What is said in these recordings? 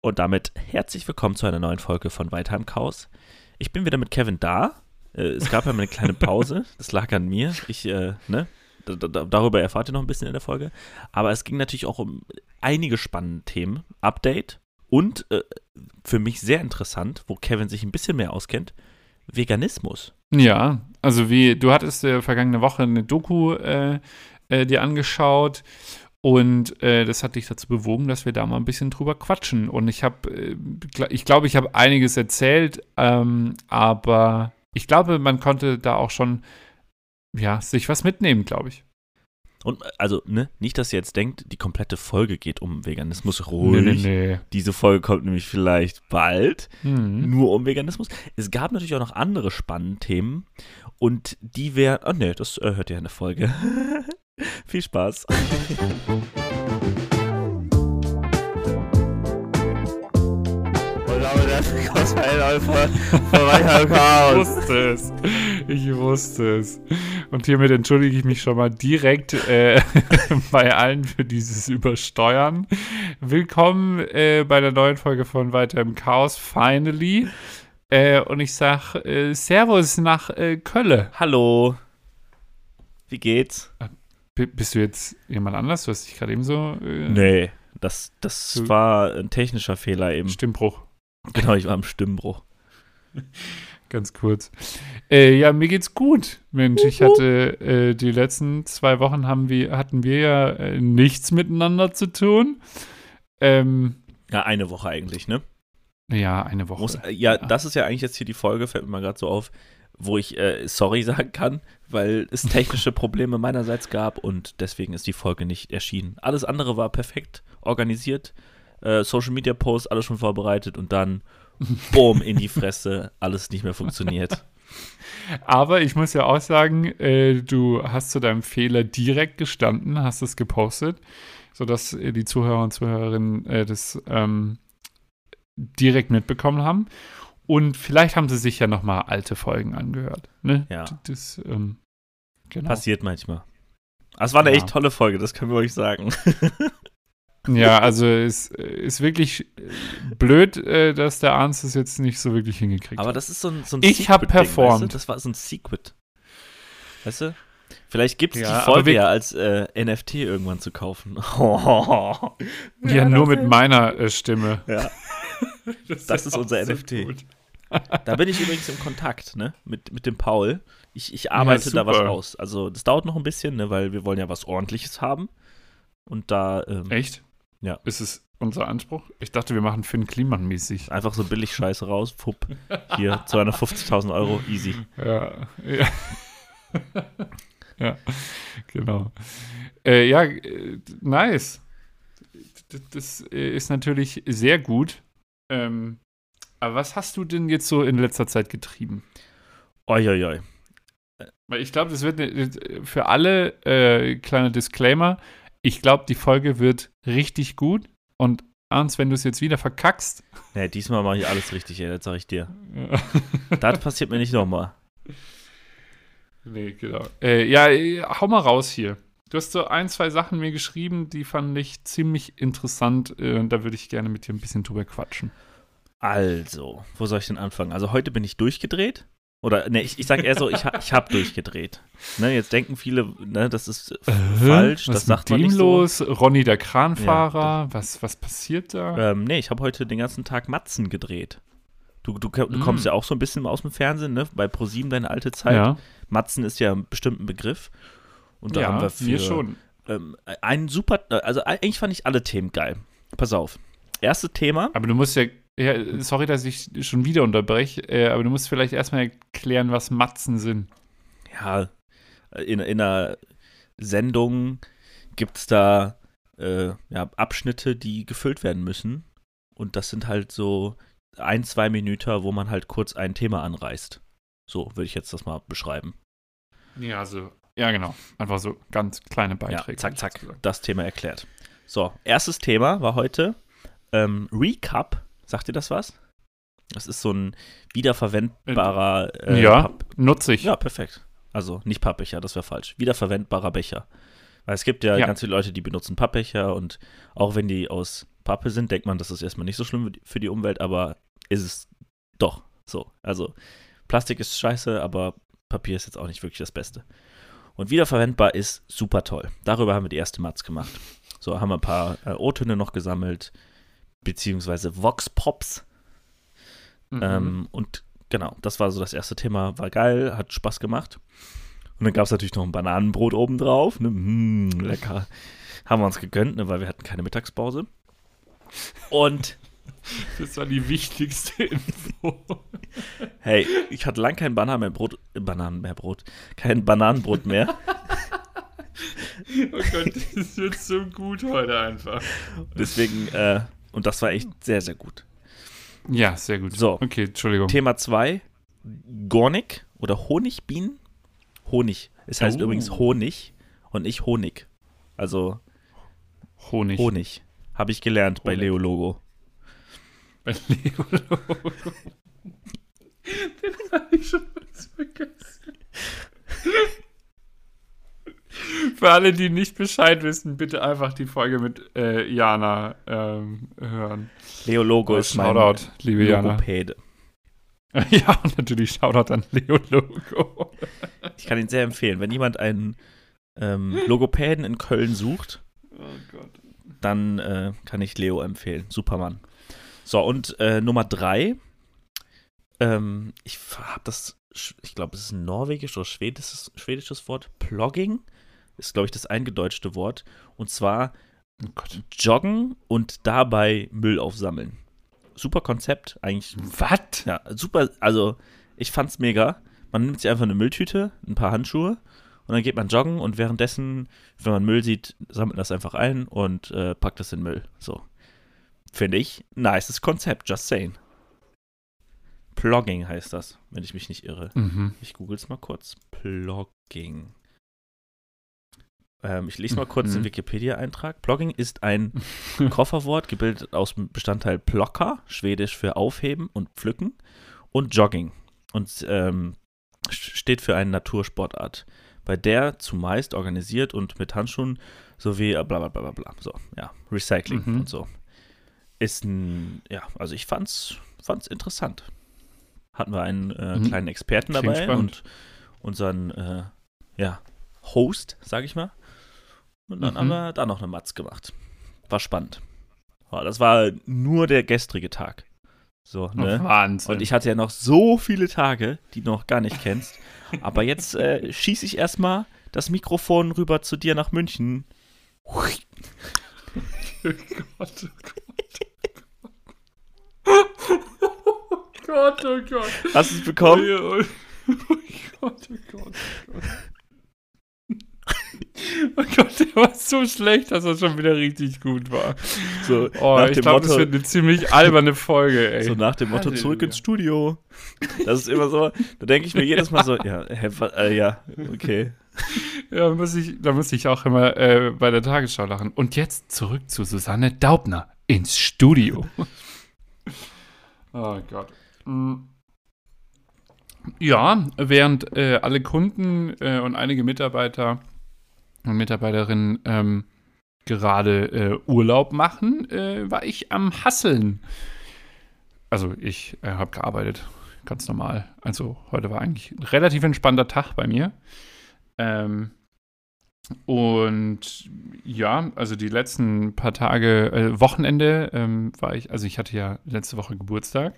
Und damit herzlich willkommen zu einer neuen Folge von Weiter im Chaos. Ich bin wieder mit Kevin da. Äh, es gab ja mal eine kleine Pause. Das lag an mir. Ich, äh, ne? Da, da, darüber erfahrt ihr noch ein bisschen in der Folge. Aber es ging natürlich auch um einige spannende Themen. Update und äh, für mich sehr interessant, wo Kevin sich ein bisschen mehr auskennt, Veganismus. Ja, also wie, du hattest äh, vergangene Woche eine Doku äh, äh, dir angeschaut und äh, das hat dich dazu bewogen, dass wir da mal ein bisschen drüber quatschen. Und ich habe, äh, ich glaube, ich habe einiges erzählt, ähm, aber ich glaube, man konnte da auch schon, ja, sich was mitnehmen, glaube ich. Und also, ne, nicht, dass ihr jetzt denkt, die komplette Folge geht um Veganismus. Ruhig. Nee, nee, nee. Diese Folge kommt nämlich vielleicht bald Mhm. nur um Veganismus. Es gab natürlich auch noch andere spannende Themen und die wären. Oh ne, das äh, hört ihr in der Folge. Viel Spaß. Ich Chaos. wusste es. Ich wusste es. Und hiermit entschuldige ich mich schon mal direkt äh, bei allen für dieses Übersteuern. Willkommen äh, bei der neuen Folge von Weiter im Chaos, finally. Äh, und ich sag äh, Servus nach äh, Kölle. Hallo. Wie geht's? Bist du jetzt jemand anders? Du hast dich gerade eben so. Äh, Nee, das, das Du- war ein technischer Fehler eben. Stimmbruch. Genau, ich war im Stimmbruch. Ganz kurz. Äh, ja, mir geht's gut, Mensch. Ich hatte äh, die letzten zwei Wochen haben wir, hatten wir ja äh, nichts miteinander zu tun. Ähm, Ja, eine Woche eigentlich, ne? ja, eine Woche. Muss, äh, ja, das ist ja eigentlich jetzt hier die Folge, fällt mir mal gerade so auf, wo ich äh, sorry sagen kann, weil es technische Probleme meinerseits gab und deswegen ist die Folge nicht erschienen. Alles andere war perfekt organisiert, äh, Social Media Posts, alles schon vorbereitet und dann boom in die Fresse, alles nicht mehr funktioniert. Aber ich muss ja auch sagen, äh, du hast zu deinem Fehler direkt gestanden, hast es gepostet, sodass äh, die Zuhörer und Zuhörerinnen äh, das ähm, direkt mitbekommen haben. Und vielleicht haben sie sich ja noch mal alte Folgen angehört. Ne? Ja. Das, ähm, genau. Passiert manchmal. Aber es war eine Ja. echt tolle Folge, das können wir euch sagen. Ja, also es ist wirklich blöd, äh, dass der Arnst es jetzt nicht so wirklich hingekriegt Aber hat. das ist so ein, so ein Ich hab Secret-Ding, performt. Weißt du? Das war so ein Secret. Weißt du? Vielleicht gibt es Ja, die aber Folge ja als äh, NFT irgendwann zu kaufen. Ja, nur mit meiner äh, Stimme. Ja. Das ist auch unser so NFT. gut. Da bin ich übrigens im Kontakt, ne? Mit, mit dem Paul. Ich, ich arbeite da was aus. Also das dauert noch ein bisschen, ne? Weil wir wollen ja was ordentliches haben. Und da ähm, Echt? Ja. Ist es unser Anspruch? Ich dachte, wir machen Finn Kliman mäßig. einfach so billig Scheiße raus. Fupp. Hier, 250.000 Euro, easy. Ja. Ja, ja genau. Äh, ja, äh, nice. Das äh, ist natürlich sehr gut. Ähm, aber was hast du denn jetzt so in letzter Zeit getrieben? Oi. Weil ich glaube, das wird ne, für alle äh, kleiner Disclaimer. Ich glaube, die Folge wird richtig gut. Und Ernst, wenn du es jetzt wieder verkackst, Nee, diesmal mache ich alles richtig, ey, das sag ich dir. ja. Das passiert mir nicht nochmal. nee, genau. Äh, ja, äh, hau mal raus hier. Du hast so ein, zwei Sachen mir geschrieben, die fand ich ziemlich interessant. Äh, und da würde ich gerne mit dir ein bisschen drüber quatschen. Also, wo soll ich denn anfangen? Also heute bin ich durchgedreht. Oder, ne, ich, ich sag eher so, ich, ich habe durchgedreht. Ne, jetzt denken viele, ne, das ist äh, falsch, Was das ist sagt man nicht so. los? Ronny der Kranfahrer? was, was passiert da? Ähm, nee, ich habe heute den ganzen Tag Matzen gedreht. Du, du, du Mm. kommst ja auch so ein bisschen aus dem Fernsehen, ne? Bei ProSieben deine alte Zeit. ja, Matzen ist ja ein bestimmter Begriff. Und da ja haben wir für schon. Ähm, einen super, also eigentlich fand ich alle Themen geil. Pass auf. Erste Thema. Aber du musst ja, ja sorry, dass ich schon wieder unterbreche, äh, aber du musst vielleicht erstmal erklären, was Matzen sind. ja, in, in einer Sendung gibt es da äh, ja, Abschnitte, die gefüllt werden müssen. Und das sind halt so ein, zwei Minuten, wo man halt kurz ein Thema anreißt. So würde ich jetzt das mal beschreiben. Ja, also, ja, genau. Einfach so ganz kleine Beiträge. Ja, zack, zack, das Thema erklärt. So, erstes Thema war heute ähm, Recap. Sagt ihr das was? Das ist so ein wiederverwendbarer äh, ja, Papp- nutze ich. Ja, perfekt. Also nicht Pappbecher, das wäre falsch. Wiederverwendbarer Becher. Weil es gibt ja, Ja. ganz viele Leute, die benutzen Pappbecher und auch wenn die aus Pappe sind, denkt man, das ist erstmal nicht so schlimm für die Umwelt, aber ist es doch so. Also Plastik ist scheiße, aber Papier ist jetzt auch nicht wirklich das Beste. Und wiederverwendbar ist super toll. Darüber haben wir die erste Matz gemacht. So haben wir ein paar äh, O-Töne noch gesammelt, beziehungsweise Vox Pops. Mhm. Ähm, und genau, das war so das erste Thema. War geil, hat Spaß gemacht. Und dann gab es natürlich noch ein Bananenbrot obendrauf. Ne? Mm, lecker. Haben wir uns gegönnt, ne, weil wir hatten keine Mittagspause. Und. Das war die wichtigste Info. Hey, ich hatte lang kein Bananen mehr Brot, Bananen mehr Brot, kein Bananenbrot mehr. oh Gott, das wird so gut heute einfach. Deswegen, äh, und das war echt sehr, sehr gut. Ja, sehr gut. So. Okay, Entschuldigung. Thema 2, Gornik oder Honigbienen. Honig. Es heißt oh. übrigens Honig und nicht Honig. Also Honig. Honig. Habe ich gelernt Honig. bei Leo Logo. Bei Leo Logo. Den habe ich schon was vergessen. Für alle, die nicht Bescheid wissen, bitte einfach die Folge mit äh, Jana ähm, hören. Leo Logo ist Shoutout, mein liebe Logopäde. Ja, und natürlich Shoutout an Leo Logo. Ich kann ihn sehr empfehlen. Wenn jemand einen ähm, Logopäden in Köln sucht, oh dann äh, kann ich Leo empfehlen. Supermann. So, und äh, Nummer drei. Ähm, ich habe das, ich glaube, es ist ein norwegisches oder schwedisches, schwedisches Wort. Plogging ist, glaube ich, das eingedeutschte Wort. Und zwar oh joggen und dabei Müll aufsammeln. Super Konzept, eigentlich. Was? Ja, super. Also, ich fand's mega. Man nimmt sich einfach eine Mülltüte, ein paar Handschuhe und dann geht man joggen und währenddessen, wenn man Müll sieht, sammelt das einfach ein und äh, packt das in Müll. So. Finde ich, nices Konzept, just saying. Plogging heißt das, wenn ich mich nicht irre. Mhm. Ich google es mal kurz. Plogging. Ähm, ich lese mal kurz mhm. den Wikipedia-Eintrag. Plogging ist ein Kofferwort, gebildet aus dem Bestandteil Plocker, schwedisch für aufheben und pflücken, und Jogging. Und ähm, steht für eine Natursportart, bei der zumeist organisiert und mit Handschuhen sowie bla bla bla bla So, ja, Recycling mhm. und so. Ist ein, ja, also ich fand's, fand's interessant. Hatten wir einen äh, mhm. kleinen Experten dabei und unseren, äh, ja, Host, sag ich mal. Und dann mhm. haben wir da noch eine Matz gemacht. War spannend. Das war nur der gestrige Tag. So, ne? Oh, Wahnsinn. Und ich hatte ja noch so viele Tage, die du noch gar nicht kennst. Aber jetzt äh, schieße ich erstmal das Mikrofon rüber zu dir nach München. Oh Gott, oh Gott. Oh Gott, oh Gott. Hast du es bekommen? Oh, oh Gott, oh Gott, oh Gott. Oh Gott, der war so schlecht, dass er schon wieder richtig gut war. So, oh, ich glaube, das wird eine ziemlich alberne Folge, ey. So nach dem Motto, Halleluja. zurück ins Studio. Das ist immer so, da denke ich mir jedes Mal so, ja, äh, ja, okay. Ja, muss ich, da muss ich auch immer äh, bei der Tagesschau lachen. Und jetzt zurück zu Susanne Daubner ins Studio. oh Gott. Mhm. Ja, während äh, alle Kunden äh, und einige Mitarbeiter und Mitarbeiterinnen ähm, gerade äh, Urlaub machen, äh, war ich am Hasseln. Also ich äh, habe gearbeitet, ganz normal. Also heute war eigentlich ein relativ entspannter Tag bei mir. Ähm, und ja, also die letzten paar Tage, äh, Wochenende ähm, war ich, also ich hatte ja letzte Woche Geburtstag.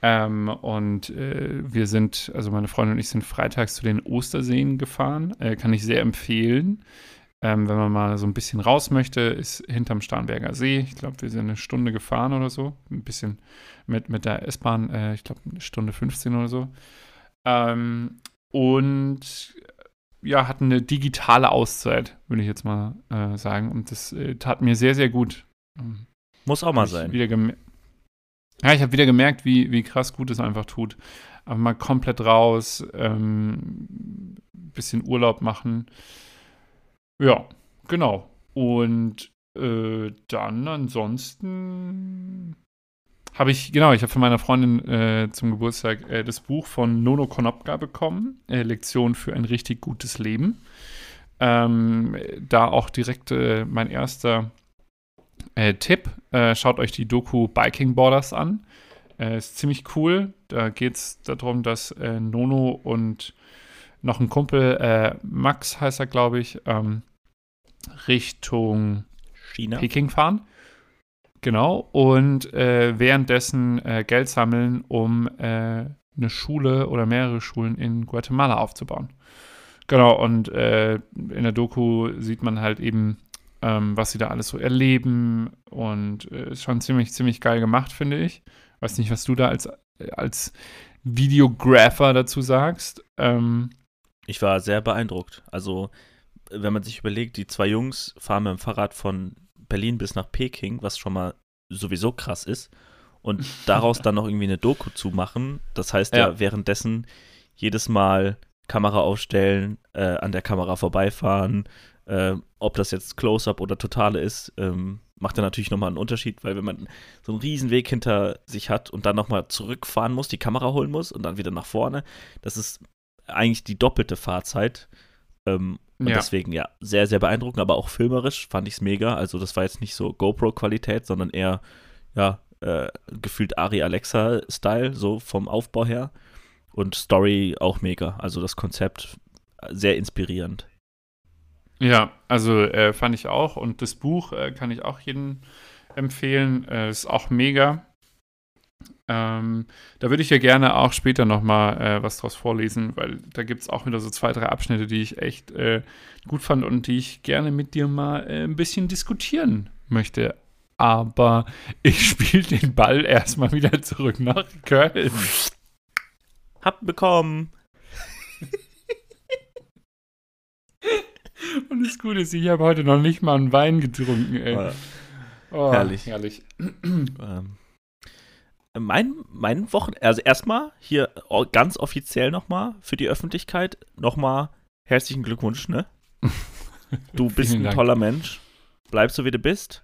Ähm, und äh, wir sind, also meine Freundin und ich sind freitags zu den Osterseen gefahren. Äh, kann ich sehr empfehlen. Ähm, wenn man mal so ein bisschen raus möchte, ist hinterm Starnberger See. Ich glaube, wir sind eine Stunde gefahren oder so. Ein bisschen mit, mit der S-Bahn, äh, ich glaube, eine Stunde 15 oder so. Ähm, und ja, hatten eine digitale Auszeit, würde ich jetzt mal äh, sagen. Und das äh, tat mir sehr, sehr gut. Muss auch mal sein. Wieder ja, ich habe wieder gemerkt, wie, wie krass gut es einfach tut. Aber mal komplett raus, ähm, bisschen Urlaub machen. Ja, genau. Und äh, dann ansonsten habe ich, genau, ich habe von meiner Freundin äh, zum Geburtstag äh, das Buch von Nono Konopka bekommen, äh, Lektion für ein richtig gutes Leben. Ähm, da auch direkt äh, mein erster Äh, Tipp, äh, schaut euch die Doku Biking Borders an. Äh, ist ziemlich cool. Da geht es darum, dass äh, Nono und noch ein Kumpel, äh, Max heißt er, glaube ich, ähm, Richtung China. Peking fahren. Genau. Und äh, währenddessen äh, Geld sammeln, um eine Schule oder mehrere Schulen in Guatemala aufzubauen. Genau. Und äh, in der Doku sieht man halt eben, ähm, was sie da alles so erleben. Und äh, ist schon ziemlich, ziemlich geil gemacht, finde ich. Weiß nicht, was du da als, als Videographer dazu sagst. Ähm, Ich war sehr beeindruckt. Also, wenn man sich überlegt, die zwei Jungs fahren mit dem Fahrrad von Berlin bis nach Peking, was schon mal sowieso krass ist, und daraus dann noch irgendwie eine Doku zu machen, das heißt ja, Ja. währenddessen jedes Mal Kamera aufstellen, äh, an der Kamera vorbeifahren, äh, ob das jetzt Close-Up oder Totale ist, ähm, macht dann natürlich nochmal einen Unterschied, weil wenn man so einen riesen Weg hinter sich hat und dann nochmal zurückfahren muss, die Kamera holen muss und dann wieder nach vorne, das ist eigentlich die doppelte Fahrzeit. Ähm, und Ja. deswegen, ja, sehr, sehr beeindruckend, aber auch filmerisch fand ich es mega. Also, das war jetzt nicht so GoPro-Qualität, sondern eher, ja, äh, gefühlt Ari Alexa-Style, so vom Aufbau her. Und Story auch mega. Also, das Konzept äh, sehr inspirierend. Ja, also äh, fand ich auch. Und das Buch äh, kann ich auch jedem empfehlen. Äh, ist auch mega. Ähm, da würde ich ja gerne auch später nochmal äh, was draus vorlesen, weil da gibt es auch wieder so zwei, drei Abschnitte, die ich echt äh, gut fand und die ich gerne mit dir mal äh, ein bisschen diskutieren möchte. Aber ich spiele den Ball erstmal wieder zurück nach Köln. Hab bekommen. Und das Gute ist, ich habe heute noch nicht mal einen Wein getrunken, ey. Äh, Oh, herrlich. herrlich. ähm, mein, mein Wochen, also erstmal hier o- ganz offiziell nochmal für die Öffentlichkeit nochmal herzlichen Glückwunsch, ne? Du bist ein Dank. toller Mensch. Bleib so wie du bist.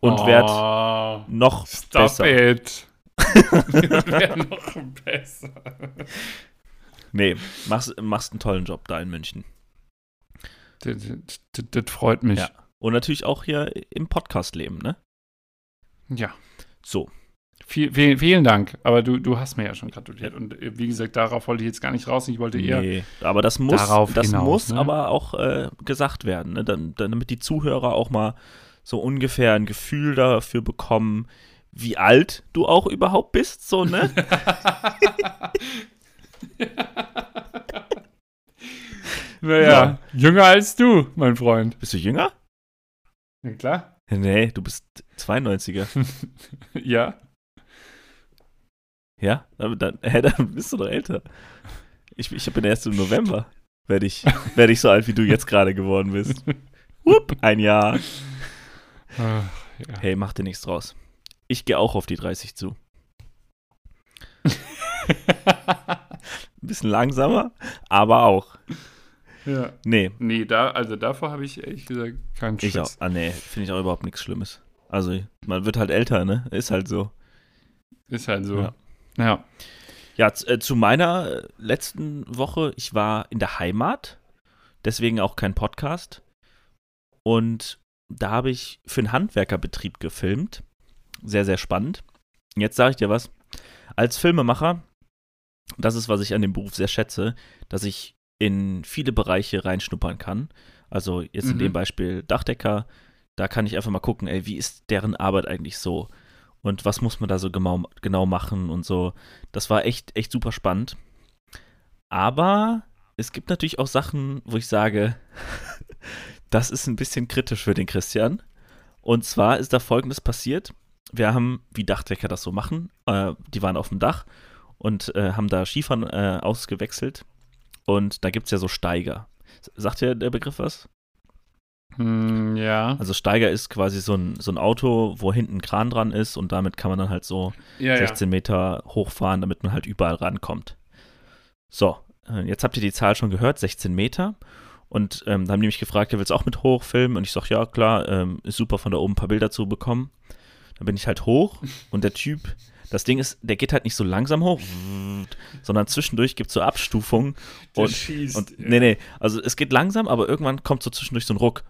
Und werd oh, noch Stop besser. it. Wäre noch besser. Nee, machst, machst einen tollen Job da in München. Das, das, das, das freut mich. Ja. Und natürlich auch hier im Podcast leben, ne? Ja. So. Viel, viel, vielen Dank. Aber du, du hast mir ja schon gratuliert. Und äh, wie gesagt, darauf wollte ich jetzt gar nicht raus. Ich wollte eher. Nee, aber das muss, darauf das hinaus, muss ne? aber auch äh, gesagt werden, ne? Damit die Zuhörer auch mal so ungefähr ein Gefühl dafür bekommen, wie alt du auch überhaupt bist, so, ne? Naja, jünger als du, mein Freund. Bist du jünger? Ja, klar. Nee, du bist 92er. Ja. Ja? Aber dann, hä, dann bist du doch älter. Ich, ich bin erst im November. Werde ich, werd ich so alt, wie du jetzt gerade geworden bist. Hup, ein Jahr. Ach, ja. Hey, mach dir nichts draus. Ich gehe auch auf die 30 zu. Ein bisschen langsamer, aber auch. Ja. Nee, Nee, da, also davor habe ich ehrlich gesagt keinen ich auch. Ah, nee, finde ich auch überhaupt nichts Schlimmes. Also, man wird halt älter, ne? Ist halt so. Ist halt so. Ja. Ja. Ja, äh, zu meiner äh, letzten Woche, ich war in der Heimat, deswegen auch kein Podcast. Und da habe ich für einen Handwerkerbetrieb gefilmt. Sehr, sehr spannend. Jetzt sage ich dir was. Als Filmemacher, das ist, was ich an dem Beruf sehr schätze, dass ich in viele Bereiche reinschnuppern kann. Also jetzt in Mhm. dem Beispiel Dachdecker, da kann ich einfach mal gucken, ey, wie ist deren Arbeit eigentlich so? Und was muss man da so genau, genau machen und so. Das war echt, echt super spannend. Aber es gibt natürlich auch Sachen, wo ich sage, das ist ein bisschen kritisch für den Christian. Und zwar ist da folgendes passiert. Wir haben, wie Dachdecker das so machen, äh, die waren auf dem Dach und äh, haben da Skifahren äh, ausgewechselt. Und da gibt es ja so Steiger. Sagt dir der Begriff was? Hm, ja. Also Steiger ist quasi so ein, so ein Auto, wo hinten ein Kran dran ist und damit kann man dann halt so ja, 16 Meter hochfahren, damit man halt überall rankommt. So, äh, jetzt habt ihr die Zahl schon gehört, 16 Meter. Und ähm, da haben die mich gefragt, ja, willst du auch mit hochfilmen? Und ich sag, ja, klar, ähm, ist super von da oben ein paar Bilder zu bekommen. Dann bin ich halt hoch und der Typ, das Ding ist, der geht halt nicht so langsam hoch, sondern zwischendurch gibt es so Abstufungen. Der Und- schießt. Und nee, nee, also es geht langsam, aber irgendwann kommt so zwischendurch so ein Ruck.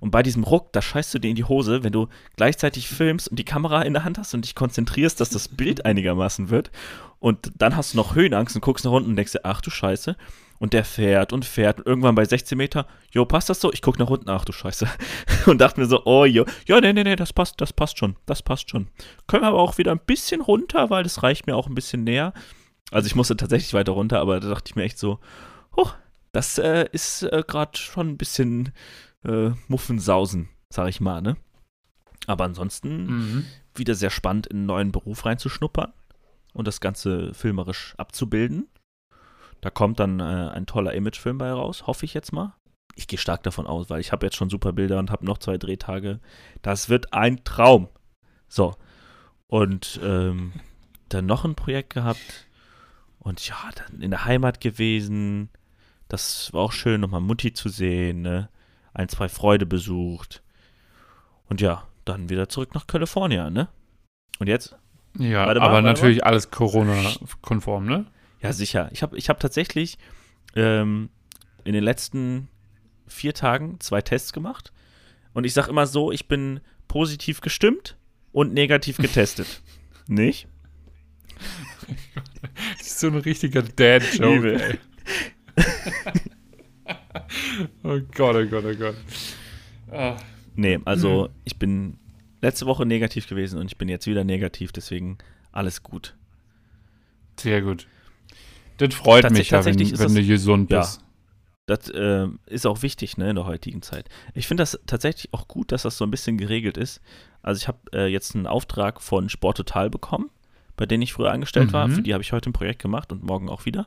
Und bei diesem Ruck, da scheißt du dir in die Hose, wenn du gleichzeitig filmst und die Kamera in der Hand hast und dich konzentrierst, dass das Bild einigermaßen wird. Und dann hast du noch Höhenangst und guckst nach unten und denkst dir, ach du Scheiße. Und der fährt und fährt. Und irgendwann bei 16 Meter, jo, passt das so? Ich guck nach unten, ach du Scheiße. Und dachte mir so, oh jo, ja, nee, nee, nee, das passt, das passt schon, das passt schon. Können wir aber auch wieder ein bisschen runter, weil das reicht mir auch ein bisschen näher. Also ich musste tatsächlich weiter runter, aber da dachte ich mir echt so, oh, das äh, ist äh, gerade schon ein bisschen äh, Muffensausen, sag ich mal, ne? Aber ansonsten Mhm. wieder sehr spannend, in einen neuen Beruf reinzuschnuppern und das Ganze filmerisch abzubilden. Da kommt dann äh, ein toller Imagefilm bei raus, hoffe ich jetzt mal. Ich gehe stark davon aus, weil ich habe jetzt schon super Bilder und habe noch zwei Drehtage. Das wird ein Traum. So. Und ähm, dann noch ein Projekt gehabt. Und ja, dann in der Heimat gewesen. Das war auch schön, nochmal Mutti zu sehen. Ne? Ein, zwei Freude besucht. Und ja, dann wieder zurück nach Kalifornien, ne? Und jetzt? Ja, aber natürlich alles Corona-konform, ne? Ja, sicher. Ich habe ich hab tatsächlich ähm, in den letzten vier Tagen zwei Tests gemacht. Und ich sage immer so, ich bin positiv gestimmt und negativ getestet. Nicht? Das ist so ein richtiger Dad-Joke, oh Gott, oh Gott, oh Gott. Ah, Nee, also ich bin letzte Woche negativ gewesen und ich bin jetzt wieder negativ, deswegen alles gut. sehr gut. Das freut Tats- mich ja, wenn, wenn das- du gesund ja. bist. Das äh, ist auch wichtig ne, in der heutigen Zeit. Ich finde das tatsächlich auch gut, dass das so ein bisschen geregelt ist. Also ich habe äh, jetzt einen Auftrag von Sport Total bekommen, bei denen ich früher angestellt war. Mhm. Für die habe ich heute ein Projekt gemacht und morgen auch wieder.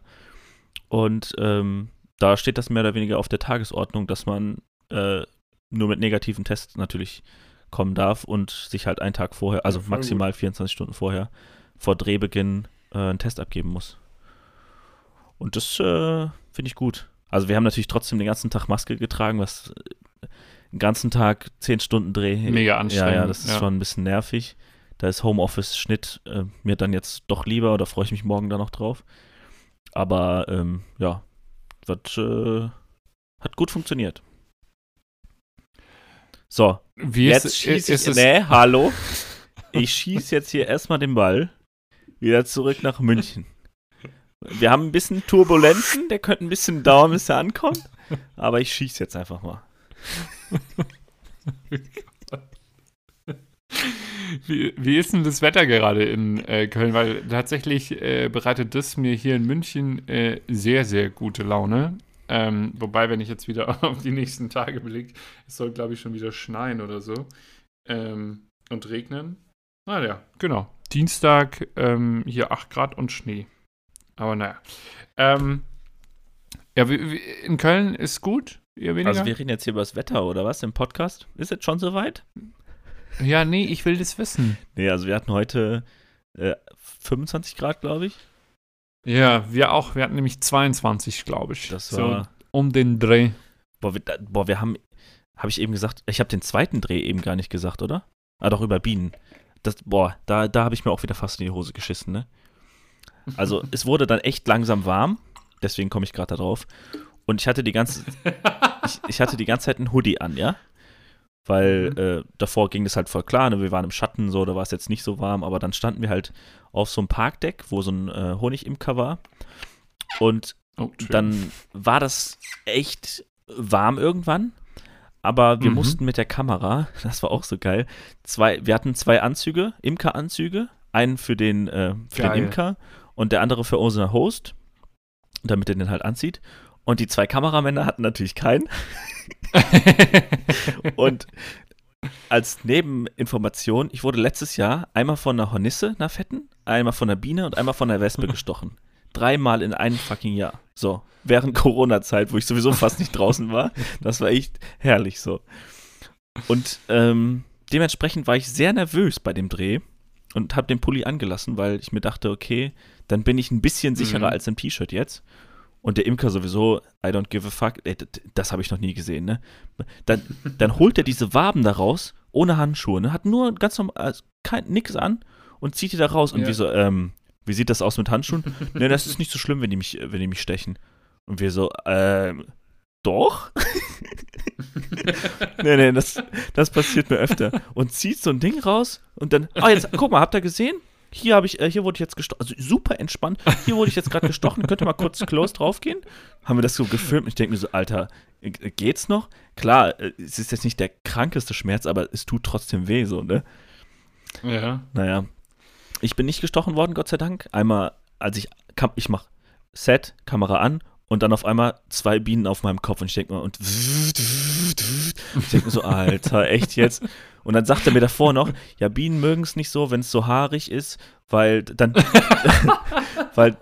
Und ähm, da steht das mehr oder weniger auf der Tagesordnung, dass man äh, nur mit negativen Tests natürlich kommen darf und sich halt einen Tag vorher, also maximal 24 Stunden vorher, vor Drehbeginn äh, einen Test abgeben muss. Und das äh, finde ich gut. Also wir haben natürlich trotzdem den ganzen Tag Maske getragen, was äh, den ganzen Tag 10 Stunden Dreh. Mega Ja, anstrengend. ja, das ist ja. schon ein bisschen nervig. Da ist Homeoffice-Schnitt äh, mir dann jetzt doch lieber, da freue ich mich morgen dann noch drauf. Aber ähm, ja, das äh, hat gut funktioniert. So, Wie jetzt ist, schieße ist ich. es, Nee, hallo. Ich schieße jetzt hier erstmal den Ball wieder zurück nach München. Wir haben ein bisschen Turbulenzen, der könnte ein bisschen dauern, bis er ankommt. Aber ich schieße jetzt einfach mal. Wie, wie ist denn das Wetter gerade in äh, Köln? Weil tatsächlich äh, bereitet das mir hier in München äh, sehr, sehr gute Laune. Ähm, wobei, wenn ich jetzt wieder auf die nächsten Tage blicke, es soll, glaube ich, schon wieder schneien oder so. Ähm, und regnen. Naja, genau. Dienstag ähm, hier 8 Grad und Schnee. Aber naja. Ähm, ja, in Köln ist gut, eher weniger. Also wir reden jetzt hier über das Wetter oder was im Podcast? Ist jetzt schon soweit? ja, nee, ich will das wissen. Nee, also wir hatten heute äh, 25 Grad, glaube ich. Ja, wir auch. Wir hatten nämlich 22, glaube ich. Das so war, um den Dreh. boah, wir, boah, wir haben, habe ich eben gesagt, ich habe den zweiten Dreh eben gar nicht gesagt, oder? Ah, doch, über Bienen. Das, boah, da, da habe ich mir auch wieder fast in die Hose geschissen, ne? Also es wurde dann echt langsam warm, deswegen komme ich gerade da drauf. Und ich hatte die ganze, ich, ich hatte die ganze Zeit einen Hoodie an, ja? Weil Mhm. äh, davor ging das halt voll klar, ne? wir waren im Schatten, so, da war es jetzt nicht so warm, aber dann standen wir halt auf so einem Parkdeck, wo so ein äh, Honigimker war. Und Oh, dann war das echt warm irgendwann. Aber wir Mhm. mussten mit der Kamera, das war auch so geil, zwei, wir hatten zwei Anzüge, Imker-Anzüge, einen für den, äh, für den. Imker und der andere für unseren Host, damit er den halt anzieht. Und die zwei Kameramänner hatten natürlich keinen. Und als Nebeninformation, ich wurde letztes Jahr einmal von einer Hornisse, einer Fetten, einmal von einer Biene und einmal von einer Wespe gestochen. Dreimal in einem fucking Jahr. So, während Corona-Zeit, wo ich sowieso fast nicht draußen war. Das war echt herrlich so. Und ähm, dementsprechend war ich sehr nervös bei dem Dreh und habe den Pulli angelassen, weil ich mir dachte, okay, dann bin ich ein bisschen sicherer Mhm. als im T-Shirt jetzt. Und der Imker sowieso, I don't give a fuck, ey, das, habe ich noch nie gesehen, ne? Dann, dann holt er diese Waben da raus, ohne Handschuhe, ne? Hat nur ganz normal, also kein, nix an und zieht die da raus. Und Ja. wir so, ähm, wie sieht das aus mit Handschuhen? ne, das ist nicht so schlimm, wenn die mich, wenn die mich stechen. Und wir so, ähm, doch? nee, nee, das, das passiert mir öfter. Und zieht so ein Ding raus und dann, ah, jetzt, guck mal, habt ihr gesehen? Hier habe ich, äh, hier wurde ich jetzt gestochen, also super entspannt. Hier wurde ich jetzt gerade gestochen, könnt ihr mal kurz close draufgehen? Haben wir das so gefilmt? Ich denke mir so, Alter, äh, geht's noch? Klar, äh, es ist jetzt nicht der krankeste Schmerz, aber es tut trotzdem weh, so, ne? Ja. Naja. Ich bin nicht gestochen worden, Gott sei Dank. Einmal, als ich, kam, ich mach Set, Kamera an und dann auf einmal zwei Bienen auf meinem Kopf und ich denke mir, und ich denke mir so, Alter, echt jetzt? Und dann sagt er mir davor noch, ja, Bienen mögen es nicht so, wenn es so haarig ist, weil dann, weil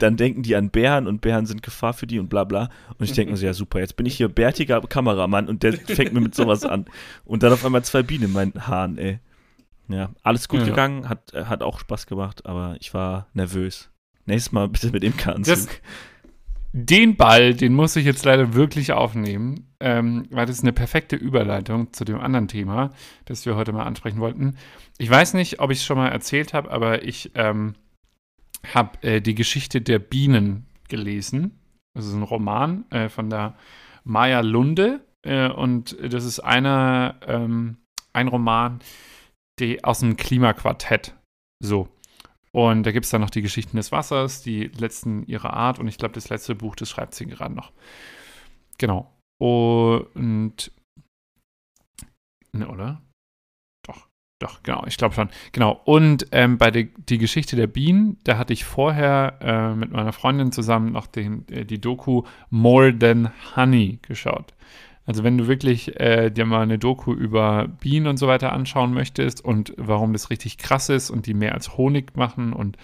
dann denken die an Bären und Bären sind Gefahr für die und bla bla. Und ich denke mir so, ja super, jetzt bin ich hier bärtiger Kameramann und der fängt mir mit sowas an. Und dann auf einmal zwei Bienen in meinen Haaren, ey. Ja, alles gut Ja. gegangen, hat, hat auch Spaß gemacht, aber ich war nervös. Nächstes Mal bitte mit Imkeranzug. Das- Den Ball, den muss ich jetzt leider wirklich aufnehmen, ähm, weil das ist eine perfekte Überleitung zu dem anderen Thema, das wir heute mal ansprechen wollten. Ich weiß nicht, ob ich es schon mal erzählt habe, aber ich ähm, habe äh, die Geschichte der Bienen gelesen. Das ist ein Roman äh, von der Maya Lunde äh, und das ist einer, ähm, ein Roman die, aus dem Klimaquartett. So. Und da gibt es dann noch die Geschichten des Wassers, die letzten ihrer Art. Und ich glaube, das letzte Buch, das schreibt sie gerade noch. Genau. Und. Ne, oder? Doch, doch, genau, ich glaube schon. Genau. Und ähm, bei der die Geschichte der Bienen, da hatte ich vorher äh, mit meiner Freundin zusammen noch den, äh, die Doku More Than Honey geschaut. Also wenn du wirklich äh, dir mal eine Doku über Bienen und so weiter anschauen möchtest und warum das richtig krass ist und die mehr als Honig machen und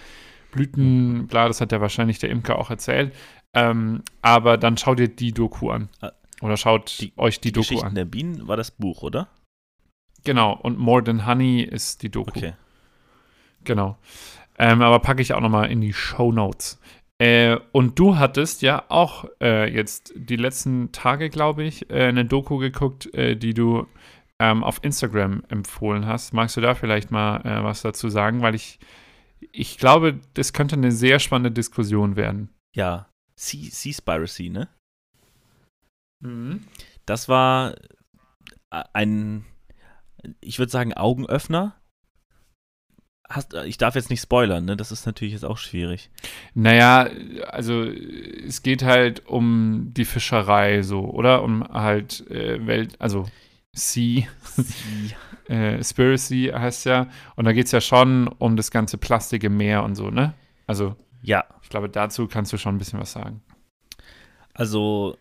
Blüten, bla, das hat ja wahrscheinlich der Imker auch erzählt. Ähm, aber dann schaut dir die Doku an. Ah, Oder schaut die- euch die, Die Doku Geschichten an. der Bienen war das Buch, oder? Genau, und More Than Honey ist die Doku. Okay. Genau. Ähm, aber packe ich auch nochmal in die Show Notes. Äh, und du hattest ja auch äh, jetzt die letzten Tage, glaube ich, äh, eine Doku geguckt, äh, die du ähm, auf Instagram empfohlen hast. Magst du da vielleicht mal äh, was dazu sagen? Weil ich, ich glaube, das könnte eine sehr spannende Diskussion werden. Ja, Sea- Seaspiracy, ne? Das war ein, ich würde sagen, Augenöffner. Hast, ich darf jetzt nicht spoilern, ne? Das ist natürlich jetzt auch schwierig. Naja, also es geht halt um die Fischerei so, oder? Um halt äh, Welt, also Sea, äh, Spiracy heißt ja. Und da geht es ja schon um das ganze Plastik im Meer und so, ne? Also Ja, ich glaube, dazu kannst du schon ein bisschen was sagen. also,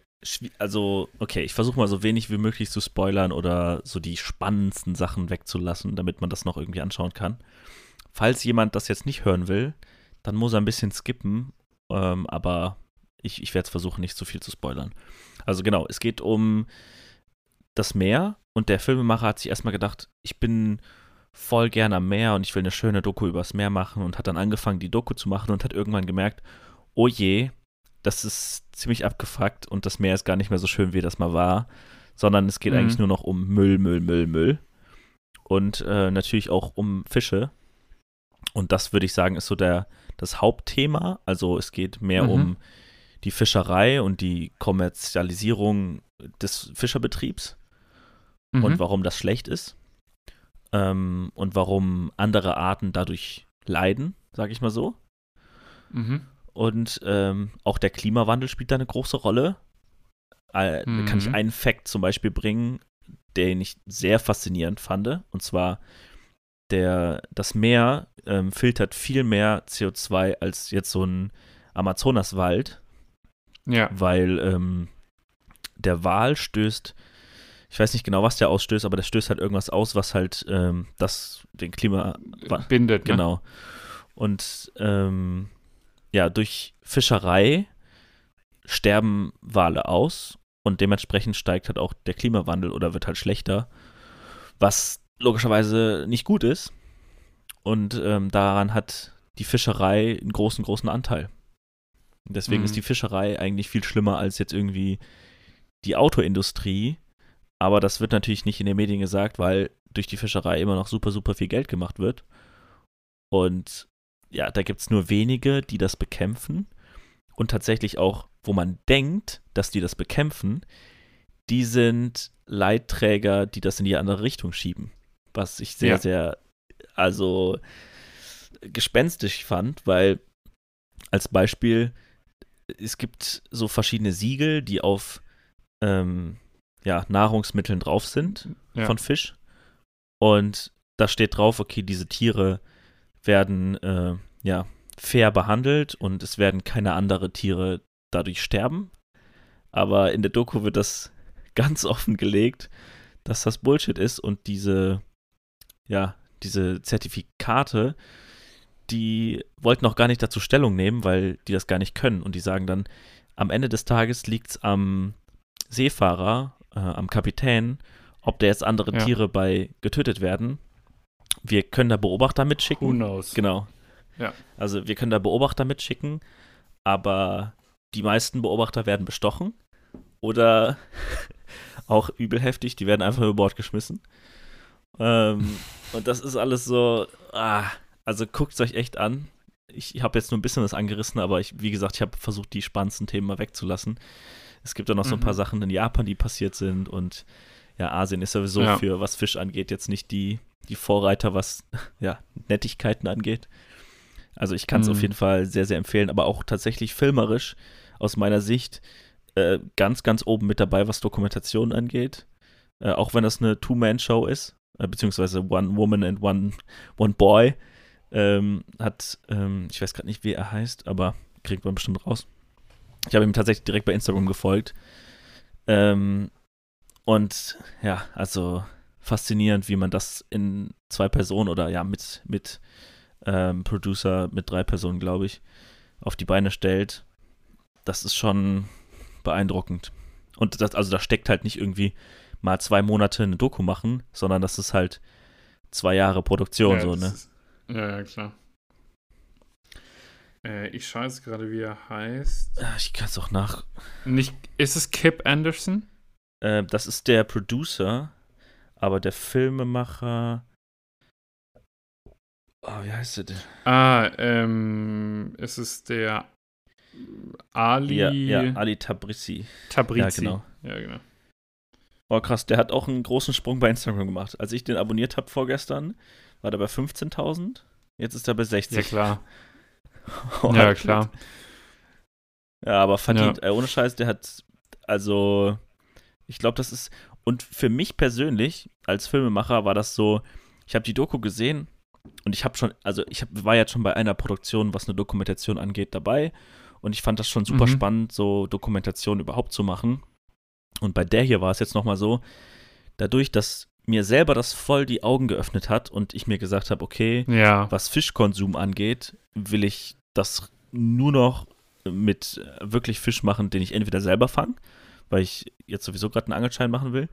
also, okay, ich versuche mal so wenig wie möglich zu spoilern oder so die spannendsten Sachen wegzulassen, damit man das noch irgendwie anschauen kann. Falls jemand das jetzt nicht hören will, dann muss er ein bisschen skippen, ähm, aber ich, ich werde es versuchen, nicht zu viel zu spoilern. Also genau, es geht um das Meer und der Filmemacher hat sich erstmal gedacht, ich bin voll gern am Meer und ich will eine schöne Doku übers Meer machen und hat dann angefangen, die Doku zu machen und hat irgendwann gemerkt, oh je, das ist ziemlich abgefuckt und das Meer ist gar nicht mehr so schön, wie das mal war, sondern es geht Mhm. eigentlich nur noch um Müll, Müll, Müll, Müll und äh, natürlich auch um Fische. Und das würde ich sagen, ist so der, das Hauptthema. Also es geht mehr Mhm. um die Fischerei und die Kommerzialisierung des Fischerbetriebs Mhm. und warum das schlecht ist. Ähm, und warum andere Arten dadurch leiden, sage ich mal so. Mhm. Und ähm, auch der Klimawandel spielt da eine große Rolle. Äh, Da kann ich Mhm. einen Fact zum Beispiel bringen, den ich sehr faszinierend fand. Und zwar, der, das Meer ähm, filtert viel mehr CO2 als jetzt so ein Amazonaswald, Ja. weil ähm, der Wal stößt, ich weiß nicht genau, was der ausstößt, aber der stößt halt irgendwas aus, was halt ähm, das, den Klima, Bindet, ne? Genau. Und ähm, ja, durch Fischerei sterben Wale aus und dementsprechend steigt halt auch der Klimawandel oder wird halt schlechter, was logischerweise nicht gut ist. Und ähm, daran hat die Fischerei einen großen, großen Anteil. Und Deswegen Mhm. ist die Fischerei eigentlich viel schlimmer als jetzt irgendwie die Autoindustrie. Aber das wird natürlich nicht in den Medien gesagt, weil durch die Fischerei immer noch super, super viel Geld gemacht wird. Und ja, da gibt es nur wenige, die das bekämpfen. Und tatsächlich auch, wo man denkt, dass die das bekämpfen, die sind Leitträger, die das in die andere Richtung schieben. Was ich sehr, Ja. sehr, also gespenstisch fand, weil als Beispiel, es gibt so verschiedene Siegel, die auf ähm, ja, Nahrungsmitteln drauf sind Ja. von Fisch. Und da steht drauf, okay, diese Tiere werden äh, ja fair behandelt und es werden keine andere Tiere dadurch sterben. Aber in der Doku wird das ganz offen gelegt, dass das Bullshit ist und diese, ja, diese Zertifikate, die wollten auch gar nicht dazu Stellung nehmen, weil die das gar nicht können. Und die sagen dann, am Ende des Tages liegt es am Seefahrer, äh, am Kapitän, ob da jetzt andere Ja. Tiere bei getötet werden. Wir können da Beobachter mitschicken. Who knows? Genau. Ja. Also wir können da Beobachter mitschicken, aber die meisten Beobachter werden bestochen oder auch übel heftig, die werden einfach über Bord geschmissen. Ähm, und das ist alles so, ah, also guckt es euch echt an. Ich habe jetzt nur ein bisschen was angerissen, aber ich, wie gesagt, ich habe versucht, die spannendsten Themen mal wegzulassen. Es gibt auch noch so ein Mhm. paar Sachen in Japan, die passiert sind und ja, Asien ist sowieso Ja. für was Fisch angeht jetzt nicht die, die Vorreiter, was ja, Nettigkeiten angeht. Also ich kann es Mhm. auf jeden Fall sehr, sehr empfehlen, aber auch tatsächlich filmerisch aus meiner Sicht äh, ganz, ganz oben mit dabei, was Dokumentation angeht. Äh, auch wenn das eine Two-Man-Show ist, beziehungsweise One Woman and One, one Boy, ähm, hat, ähm, ich weiß gerade nicht, wie er heißt, aber kriegt man bestimmt raus. Ich habe ihm tatsächlich direkt bei Instagram gefolgt. Ähm, und ja, also faszinierend, wie man das in zwei Personen oder ja, mit, mit ähm, Producer, mit drei Personen, glaube ich, auf die Beine stellt. Das ist schon beeindruckend. Und das, also da steckt halt nicht irgendwie mal zwei Monate eine Doku machen, sondern das ist halt zwei Jahre Produktion, so, das ne? Ist, ja, ja, klar. Äh, ich schaue jetzt gerade, wie er heißt. Ah, Ich kann es auch nach. Nicht, ist es Kip Anderson? Äh, das ist der Producer, aber der Filmemacher. Oh, wie heißt der denn? Ah, ähm, ist es der Ali Ja, ja, Ali Tabrizi. Tabrizi? Ja, genau. Ja, genau. Oh, krass, der hat auch einen großen Sprung bei Instagram gemacht. Als ich den abonniert habe vorgestern, war der bei 15.000. Jetzt ist er bei 60. Ja, klar. Oh, ja, klar. Ja, aber verdient. Äh, ohne Scheiß, der hat, also, ich glaube, das ist, und für mich persönlich, als Filmemacher, war das so, ich habe die Doku gesehen und ich habe schon, also ich hab, war jetzt schon bei einer Produktion, was eine Dokumentation angeht, dabei und ich fand das schon super Mhm. spannend, so Dokumentation überhaupt zu machen. Und bei der hier war es jetzt nochmal so, dadurch, dass mir selber das voll die Augen geöffnet hat und ich mir gesagt habe, okay, Ja. was Fischkonsum angeht, will ich das nur noch mit wirklich Fisch machen, den ich entweder selber fange, weil ich jetzt sowieso gerade einen Angelschein machen will,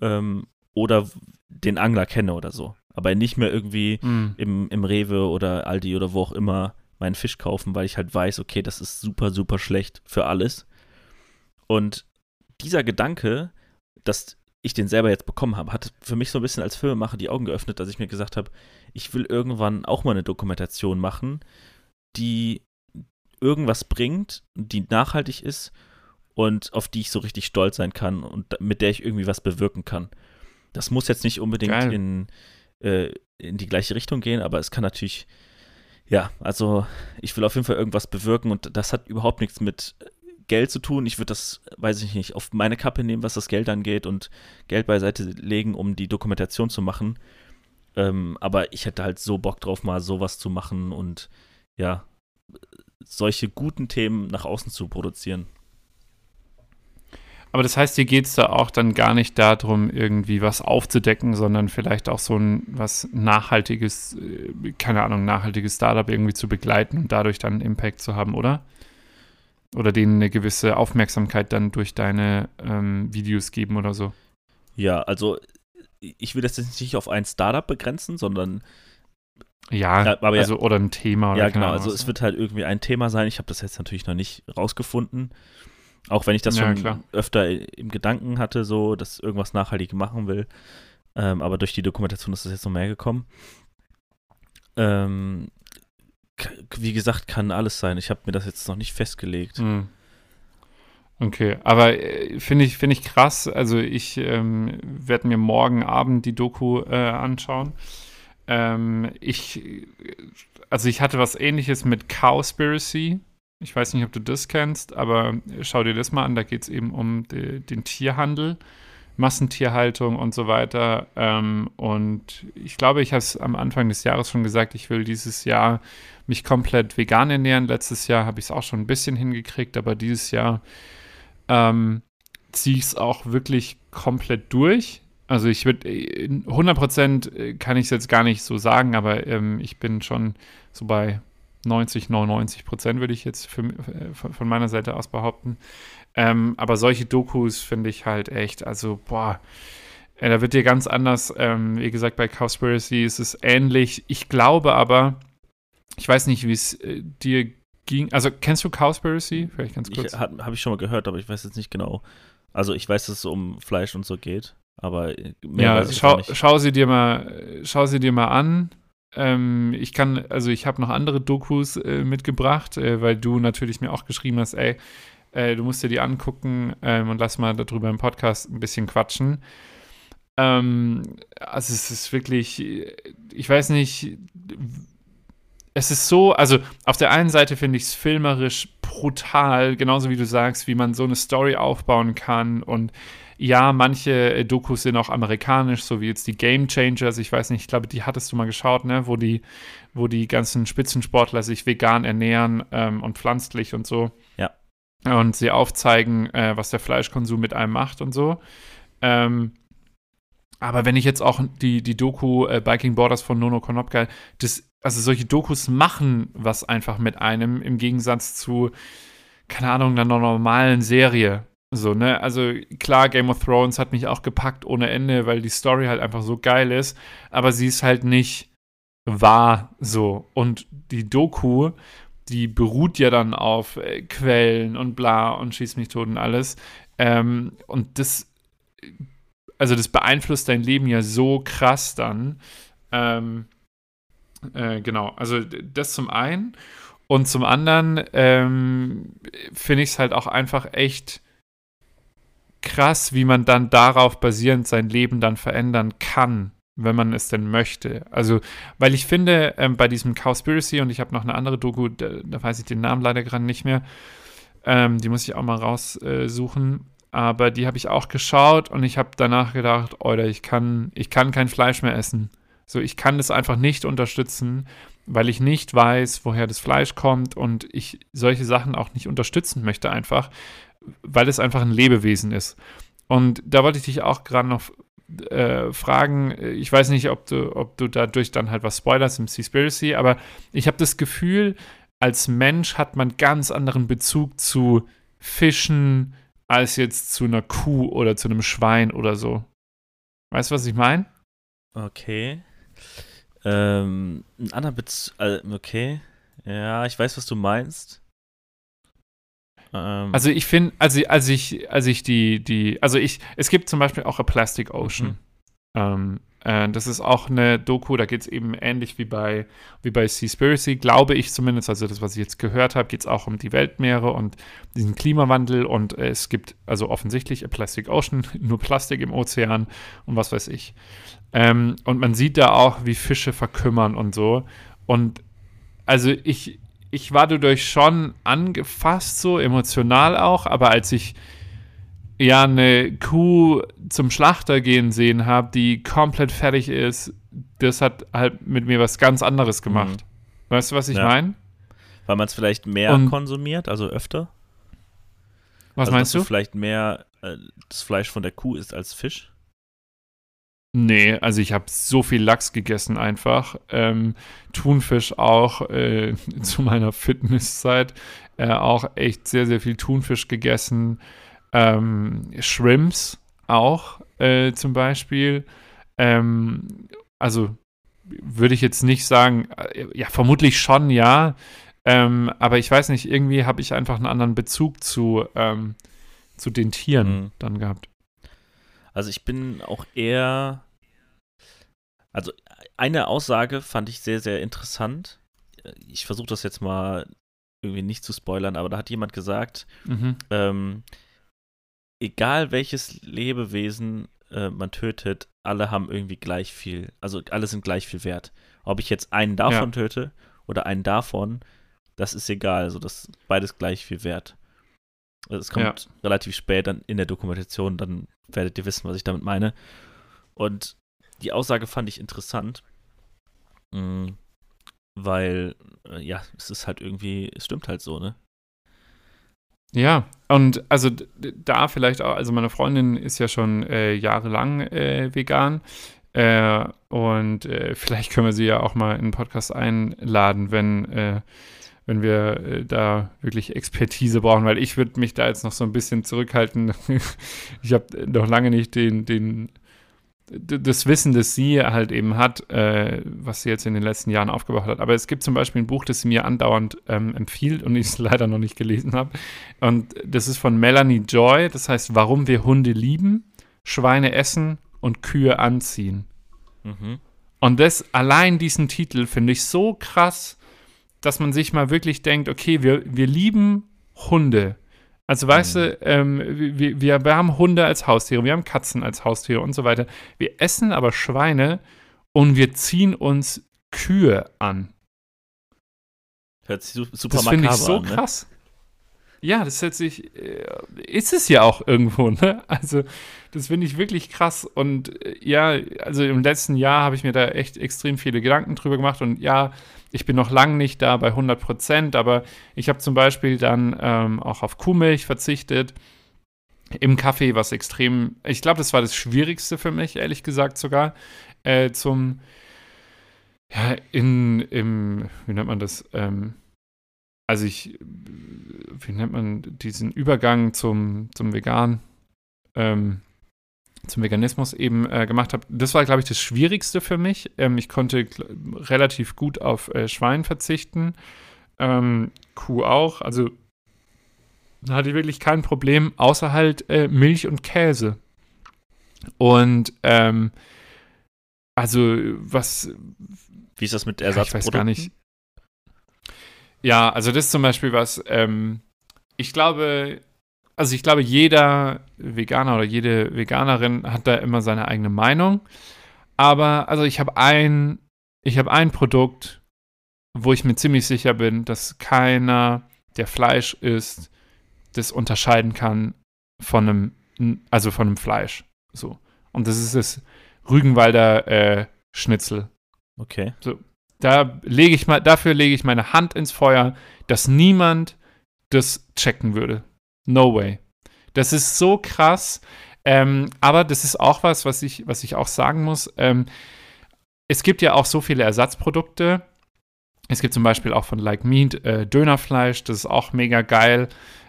ähm, oder den Angler kenne oder so. Aber nicht mehr irgendwie Mhm. im, im Rewe oder Aldi oder wo auch immer meinen Fisch kaufen, weil ich halt weiß, okay, das ist super, super schlecht für alles. Und dieser Gedanke, dass ich den selber jetzt bekommen habe, hat für mich so ein bisschen als Filmemacher die Augen geöffnet, dass ich mir gesagt habe, ich will irgendwann auch mal eine Dokumentation machen, die irgendwas bringt, die nachhaltig ist und auf die ich so richtig stolz sein kann und mit der ich irgendwie was bewirken kann. Das muss jetzt nicht unbedingt Geil. in, äh, in die gleiche Richtung gehen, aber es kann natürlich, ja, also ich will auf jeden Fall irgendwas bewirken und das hat überhaupt nichts mit Geld zu tun. Ich würde das, weiß ich nicht, auf meine Kappe nehmen, was das Geld angeht und Geld beiseite legen, um die Dokumentation zu machen. Ähm, aber ich hätte halt so Bock drauf, mal sowas zu machen und ja, solche guten Themen nach außen zu produzieren. Aber das heißt, dir geht es da auch dann gar nicht darum, irgendwie was aufzudecken, sondern vielleicht auch so ein was nachhaltiges, äh, keine Ahnung, nachhaltiges Startup irgendwie zu begleiten und dadurch dann Impact zu haben, oder? Oder denen eine gewisse Aufmerksamkeit dann durch deine ähm, Videos geben oder so. Ja, also ich will das jetzt nicht auf ein Startup begrenzen, sondern Ja, Ja, aber ja. also oder ein Thema oder ja, genau. Also es wird halt irgendwie ein Thema sein. Ich habe das jetzt natürlich noch nicht rausgefunden. Auch wenn ich das Ja, schon klar. öfter im Gedanken hatte, so, dass irgendwas nachhaltig machen will. Ähm, aber durch die Dokumentation ist das jetzt noch mehr gekommen. Ähm, wie gesagt, kann alles sein. Ich habe mir das jetzt noch nicht festgelegt. Hm. Okay, aber äh, finde ich, find ich krass. Also ich ähm, werde mir morgen Abend die Doku äh, anschauen. Ähm, ich, also ich hatte was ähnliches mit Cowspiracy. Ich weiß nicht, ob du das kennst, aber schau dir das mal an. Da geht es eben um de, den Tierhandel, Massentierhaltung und so weiter. Ähm, und ich glaube, ich habe es am Anfang des Jahres schon gesagt, ich will dieses Jahr mich komplett vegan ernähren. Letztes Jahr habe ich es auch schon ein bisschen hingekriegt, aber dieses Jahr ähm, ziehe ich es auch wirklich komplett durch. Also ich würde, 100% äh, kann ich es jetzt gar nicht so sagen, aber ähm, ich bin schon so bei 90, 99 Prozent würde ich jetzt für, äh, von, meiner Seite aus behaupten. Ähm, aber solche Dokus finde ich halt echt, also boah, äh, da wird dir ganz anders, ähm, wie gesagt, bei Cowspiracy ist es ähnlich. Ich glaube aber, ich weiß nicht, wie es äh, dir ging. Also kennst du Cowspiracy? Vielleicht ganz kurz. Habe ich schon mal gehört, aber ich weiß jetzt nicht genau. Also ich weiß, dass es um Fleisch und so geht, aber äh, ja, schau, schau sie dir mal, schau sie dir mal an. Ähm, ich kann, also ich habe noch andere Dokus äh, mitgebracht, äh, weil du natürlich mir auch geschrieben hast, ey, äh, du musst dir die angucken ähm, und lass mal darüber im Podcast ein bisschen quatschen. Ähm, also es ist wirklich, ich weiß nicht, es ist so, also auf der einen Seite finde ich es filmerisch brutal, genauso wie du sagst, wie man so eine Story aufbauen kann. Und ja, manche äh, Dokus sind auch amerikanisch, so wie jetzt die Game Changers. Ich weiß nicht, ich glaube, die hattest du mal geschaut, ne? Wo die, wo die ganzen Spitzensportler sich vegan ernähren ähm, und pflanzlich und so. Ja. Und sie aufzeigen, äh, was der Fleischkonsum mit einem macht und so. Ähm, aber wenn ich jetzt auch die, die Doku äh, Biking Borders von Nono Konopka, das also solche Dokus machen was einfach mit einem im Gegensatz zu, keine Ahnung, einer normalen Serie. So, ne? Also klar, Game of Thrones hat mich auch gepackt ohne Ende, weil die Story halt einfach so geil ist, aber sie ist halt nicht wahr so. Und die Doku, die beruht ja dann auf äh, Quellen und bla und schießt mich tot und alles. Ähm, und das, also das beeinflusst dein Leben ja so krass dann. Ähm, äh, genau, also das zum einen. Und zum anderen ähm, finde ich es halt auch einfach echt krass, wie man dann darauf basierend sein Leben dann verändern kann, wenn man es denn möchte. Also, weil ich finde, ähm, bei diesem Cowspiracy, und ich habe noch eine andere Doku, da, da, weiß ich den Namen leider gerade nicht mehr, ähm, die muss ich auch mal raussuchen, äh, aber die habe ich auch geschaut und ich habe danach gedacht, oder ich kann, ich kann kein Fleisch mehr essen. So, ich kann das einfach nicht unterstützen, weil ich nicht weiß, woher das Fleisch kommt und ich solche Sachen auch nicht unterstützen möchte einfach, weil es einfach ein Lebewesen ist. Und da wollte ich dich auch gerade noch äh, fragen, ich weiß nicht, ob du, ob du dadurch dann halt was spoilerst im Seaspiracy, aber ich habe das Gefühl, als Mensch hat man ganz anderen Bezug zu Fischen als jetzt zu einer Kuh oder zu einem Schwein oder so. Weißt du, was ich meine? Okay. Ähm, ein anderer Bezug, also, okay. Ja, ich weiß, was du meinst. Ähm. Also ich finde, also als ich, als ich die, die, also ich, es gibt zum Beispiel auch A Plastic Ocean. Mhm. Ähm, äh, das ist auch eine Doku, da geht es eben ähnlich wie bei, wie bei Seaspiracy, glaube ich zumindest, also das, was ich jetzt gehört habe, geht es auch um die Weltmeere und diesen Klimawandel und es gibt also offensichtlich A Plastic Ocean, nur Plastik im Ozean und was weiß ich. Ähm, und man sieht da auch, wie Fische verkümmern und so. Und also ich, ich war dadurch schon angefasst, so emotional auch, aber als ich ja eine Kuh zum Schlachter gehen sehen habe, die komplett fertig ist, das hat halt mit mir was ganz anderes gemacht. Mhm. Weißt du, was ich ja. meine? Weil man es vielleicht mehr und, konsumiert, also öfter? Was also, meinst du? Vielleicht mehr äh, das Fleisch von der Kuh ist als Fisch? Nee, also ich habe so viel Lachs gegessen einfach. Ähm, Thunfisch auch äh, zu meiner Fitnesszeit. Äh, auch echt sehr, sehr viel Thunfisch gegessen. Ähm, Shrimps auch äh, zum Beispiel. Ähm, also würde ich jetzt nicht sagen, äh, ja, vermutlich schon, ja. Ähm, aber ich weiß nicht, irgendwie habe ich einfach einen anderen Bezug zu, ähm, zu den Tieren mhm. dann gehabt. Also ich bin auch eher. Also eine Aussage fand ich sehr, sehr interessant. Ich versuche das jetzt mal irgendwie nicht zu spoilern, aber da hat jemand gesagt, mhm. ähm, egal welches Lebewesen äh, man tötet, alle haben irgendwie gleich viel, also alle sind gleich viel wert. Ob ich jetzt einen davon ja. töte oder einen davon, das ist egal. Also das beides gleich viel wert. Also es kommt ja. relativ spät dann in der Dokumentation, dann werdet ihr wissen, was ich damit meine. Und die Aussage fand ich interessant, mm, weil, äh, ja, es ist halt irgendwie, es stimmt halt so, ne? Ja, und also da vielleicht auch, also meine Freundin ist ja schon äh, jahrelang äh, vegan. Äh, und äh, vielleicht können wir sie ja auch mal in den Podcast einladen, wenn, äh, wenn wir äh, da wirklich Expertise brauchen, weil ich würde mich da jetzt noch so ein bisschen zurückhalten. ich habe noch lange nicht den, den das Wissen, das sie halt eben hat, äh, was sie jetzt in den letzten Jahren aufgebaut hat. Aber es gibt zum Beispiel ein Buch, das sie mir andauernd ähm, empfiehlt und ich es leider noch nicht gelesen habe. Und das ist von Melanie Joy. Das heißt, warum wir Hunde lieben, Schweine essen und Kühe anziehen. Mhm. Und das allein diesen Titel finde ich so krass, dass man sich mal wirklich denkt, okay, wir, wir lieben Hunde. Also weißt mhm. du, ähm, wir, wir, wir haben Hunde als Haustiere, wir haben Katzen als Haustiere und so weiter. Wir essen aber Schweine und wir ziehen uns Kühe an. Hört sich super Das finde ich so an, ne? krass. Ja, das hört sich, äh, ist es ja auch irgendwo, ne? Also, das finde ich wirklich krass. Und äh, ja, also im letzten Jahr habe ich mir da echt extrem viele Gedanken drüber gemacht. Und ja, ich bin noch lange nicht da bei 100 Prozent, aber ich habe zum Beispiel dann ähm, auch auf Kuhmilch verzichtet. Im Kaffee, was extrem, ich glaube, das war das Schwierigste für mich, ehrlich gesagt sogar, äh, zum, ja, in, im, wie nennt man das, ähm, also ich, wie nennt man diesen Übergang zum, zum Vegan, ähm, zum Veganismus eben äh, gemacht habe. Das war, glaube ich, das Schwierigste für mich. Ähm, ich konnte relativ gut auf äh, Schwein verzichten, ähm, Kuh auch. Also da hatte ich wirklich kein Problem, außer halt äh, Milch und Käse. Und ähm, also was. Wie ist das mit Ersatzprodukten? ich weiß gar nicht. Ja, also das ist zum Beispiel was, ähm, ich glaube, also ich glaube, jeder Veganer oder jede Veganerin hat da immer seine eigene Meinung. Aber also ich habe ein, ich habe ein Produkt, wo ich mir ziemlich sicher bin, dass keiner, der Fleisch isst, das unterscheiden kann von einem, also von einem Fleisch. So. Und das ist das Rügenwalder äh, Schnitzel. Okay. So. Da lege ich mal, dafür lege ich meine Hand ins Feuer, dass niemand das checken würde. No way. Das ist so krass. Ähm, aber das ist auch was, was ich, was ich auch sagen muss. Ähm, es gibt ja auch so viele Ersatzprodukte. Es gibt zum Beispiel auch von Like Meat äh, Dönerfleisch, das ist auch mega geil.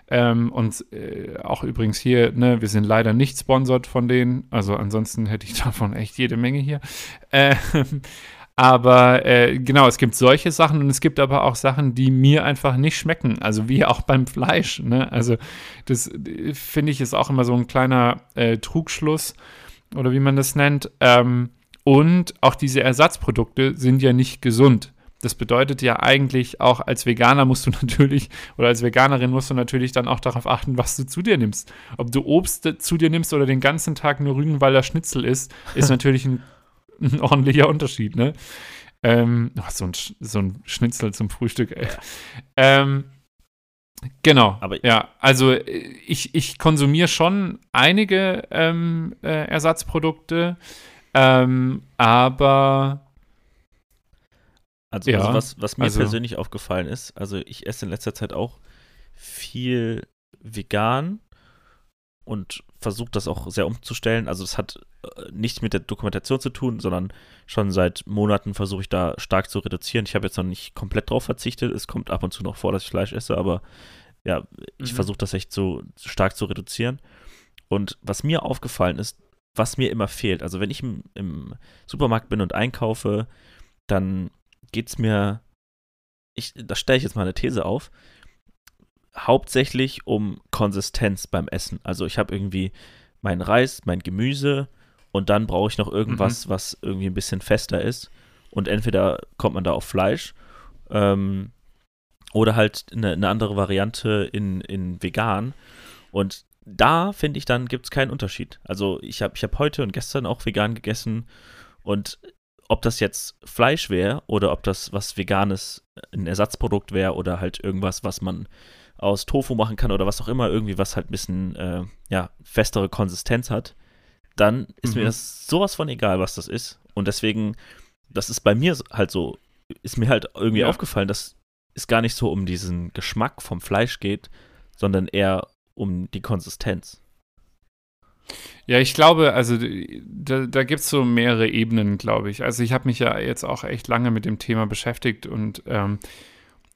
Ähm, und äh, auch übrigens hier, ne, wir sind leider nicht sponsert von denen. Also ansonsten hätte ich davon echt jede Menge hier. Ähm, aber äh, genau, es gibt solche Sachen und es gibt aber auch Sachen, die mir einfach nicht schmecken. Also wie auch beim Fleisch. Ne? Also das äh, finde ich ist auch immer so ein kleiner äh, Trugschluss oder wie man das nennt. Ähm, und auch diese Ersatzprodukte sind ja nicht gesund. Das bedeutet ja eigentlich auch als Veganer musst du natürlich oder als Veganerin musst du natürlich dann auch darauf achten, was du zu dir nimmst. Ob du Obst zu dir nimmst oder den ganzen Tag nur Rügenwalder Schnitzel isst, ist natürlich ein ein ordentlicher Unterschied, ne? Ähm, oh, so, ein, so ein Schnitzel zum Frühstück, ey. Ähm, genau. Aber ja, also ich, ich konsumiere schon einige ähm, äh, Ersatzprodukte, ähm, aber also, ja, also was, was, mir also, persönlich aufgefallen ist, also ich esse in letzter Zeit auch viel vegan und versucht das auch sehr umzustellen. Also es hat äh, nichts mit der Dokumentation zu tun, sondern schon seit Monaten versuche ich da stark zu reduzieren. Ich habe jetzt noch nicht komplett drauf verzichtet. Es kommt ab und zu noch vor, dass ich Fleisch esse, aber ja, ich mhm. versuche das echt so stark zu reduzieren. Und was mir aufgefallen ist, was mir immer fehlt, also wenn ich im, im Supermarkt bin und einkaufe, dann geht es mir, ich, da stelle ich jetzt mal eine These auf, hauptsächlich um Konsistenz beim Essen. Also ich habe irgendwie meinen Reis, mein Gemüse und dann brauche ich noch irgendwas, mhm. was irgendwie ein bisschen fester ist. Und entweder kommt man da auf Fleisch ähm, oder halt eine, eine, andere Variante in, in vegan. Und da finde ich dann gibt es keinen Unterschied. Also ich habe ich hab heute und gestern auch vegan gegessen und ob das jetzt Fleisch wäre oder ob das was Veganes, ein Ersatzprodukt wäre oder halt irgendwas, was man aus Tofu machen kann oder was auch immer, irgendwie was halt ein bisschen äh, ja, festere Konsistenz hat, dann ist mhm. mir das sowas von egal, was das ist. Und deswegen, das ist bei mir halt so, ist mir halt irgendwie ja. aufgefallen, dass es gar nicht so um diesen Geschmack vom Fleisch geht, sondern eher um die Konsistenz. Ja, ich glaube, also da, da gibt es so mehrere Ebenen, glaube ich. Also ich habe mich ja jetzt auch echt lange mit dem Thema beschäftigt und ähm,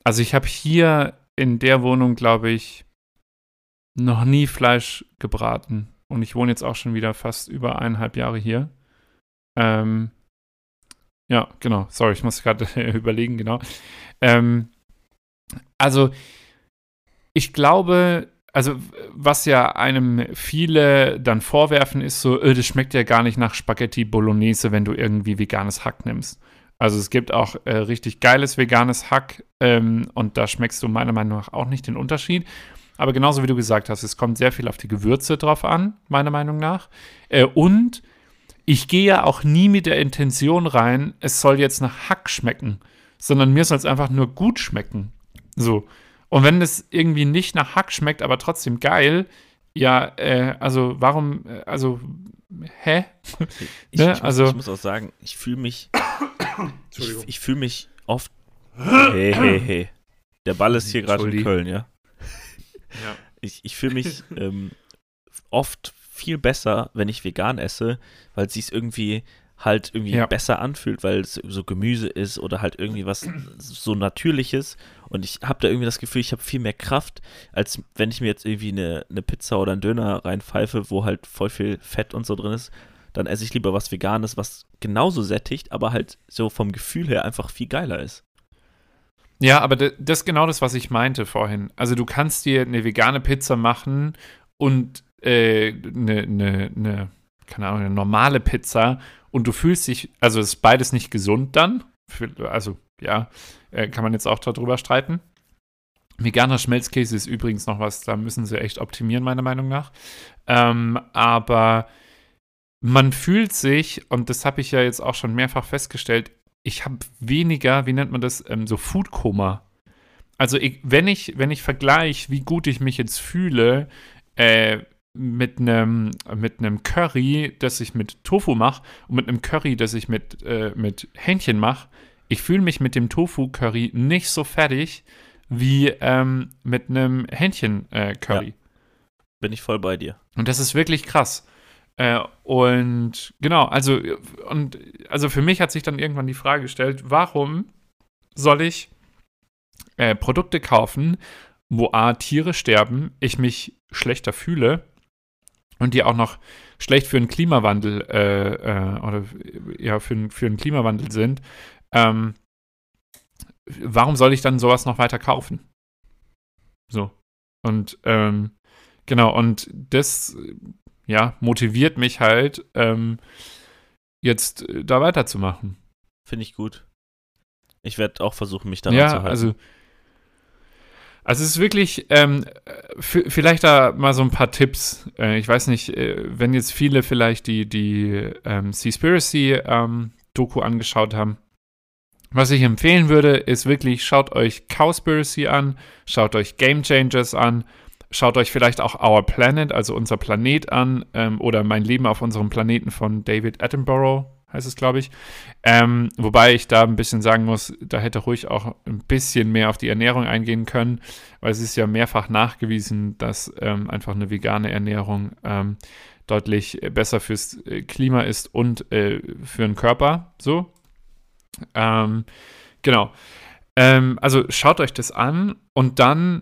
also ich habe hier in der Wohnung, glaube ich, noch nie Fleisch gebraten. Und ich wohne jetzt auch schon wieder fast über eineinhalb Jahre hier. Ähm, ja, genau. Sorry, ich muss gerade überlegen, genau. Ähm, also, ich glaube, also was ja einem viele dann vorwerfen, ist so, öh, das schmeckt ja gar nicht nach Spaghetti Bolognese, wenn du irgendwie veganes Hack nimmst. Also es gibt auch äh, richtig geiles veganes Hack ähm, und da schmeckst du meiner Meinung nach auch nicht den Unterschied. Aber genauso wie du gesagt hast, es kommt sehr viel auf die Gewürze drauf an, meiner Meinung nach. Äh, und ich gehe ja auch nie mit der Intention rein, es soll jetzt nach Hack schmecken, sondern mir soll es einfach nur gut schmecken. So. Und wenn es irgendwie nicht nach Hack schmeckt, aber trotzdem geil, ja, äh, also warum, äh, also, hä? Ich, ne? ich, also, ich muss auch sagen, ich fühle mich, ich, ich fühle mich oft, hey, hey, hey, der Ball ist hier gerade in Köln, ja? ja. Ich, ich fühle mich ähm, oft viel besser, wenn ich vegan esse, weil es sich irgendwie halt irgendwie ja. besser anfühlt, weil es so Gemüse ist oder halt irgendwie was so Natürliches. Und ich habe da irgendwie das Gefühl, ich habe viel mehr Kraft, als wenn ich mir jetzt irgendwie eine, eine Pizza oder einen Döner reinpfeife, wo halt voll viel Fett und so drin ist. Dann esse ich lieber was Veganes, was genauso sättigt, aber halt so vom Gefühl her einfach viel geiler ist. Ja, aber das ist genau das, was ich meinte vorhin. Also du kannst dir eine vegane Pizza machen und äh, eine, eine, eine, keine Ahnung, eine normale Pizza und du fühlst dich, also ist beides nicht gesund dann. Also ja, äh, kann man jetzt auch darüber streiten. Veganer Schmelzkäse ist übrigens noch was, da müssen sie echt optimieren, meiner Meinung nach. Ähm, aber man fühlt sich, und das habe ich ja jetzt auch schon mehrfach festgestellt, ich habe weniger, wie nennt man das, ähm, so Foodkoma. Also ich, wenn ich, wenn ich vergleiche, wie gut ich mich jetzt fühle, äh, mit einem mit einem Curry, das ich mit Tofu mache und mit einem Curry, das ich mit, äh, mit Hähnchen mache, ich fühle mich mit dem Tofu-Curry nicht so fertig wie ähm, mit einem Hähnchen-Curry. Äh, ja. Bin ich voll bei dir. Und das ist wirklich krass. Äh, und genau, also, und also für mich hat sich dann irgendwann die Frage gestellt, warum soll ich äh, Produkte kaufen, wo A, Tiere sterben, ich mich schlechter fühle und die auch noch schlecht für den Klimawandel äh, äh, oder ja, für, für den Klimawandel sind, ähm, warum soll ich dann sowas noch weiter kaufen? So. Und ähm, genau, und das ja, motiviert mich halt, ähm, jetzt äh, da weiterzumachen. Finde ich gut. Ich werde auch versuchen, mich daran ja, zu halten. Also, also es ist wirklich, ähm, vielleicht da mal so ein paar Tipps. Äh, ich weiß nicht, äh, wenn jetzt viele vielleicht die, die ähm, Seaspiracy ähm, Doku angeschaut haben. Was ich empfehlen würde, ist wirklich, schaut euch Cowspiracy an, schaut euch Game Changers an, schaut euch vielleicht auch Our Planet, also unser Planet an, ähm, oder Mein Leben auf unserem Planeten von David Attenborough heißt es, glaube ich. Ähm, wobei ich da ein bisschen sagen muss, da hätte ruhig auch ein bisschen mehr auf die Ernährung eingehen können, weil es ist ja mehrfach nachgewiesen, dass ähm, einfach eine vegane Ernährung ähm, deutlich besser fürs äh, Klima ist und äh, für den Körper. So. Ähm, genau. Ähm, also schaut euch das an und dann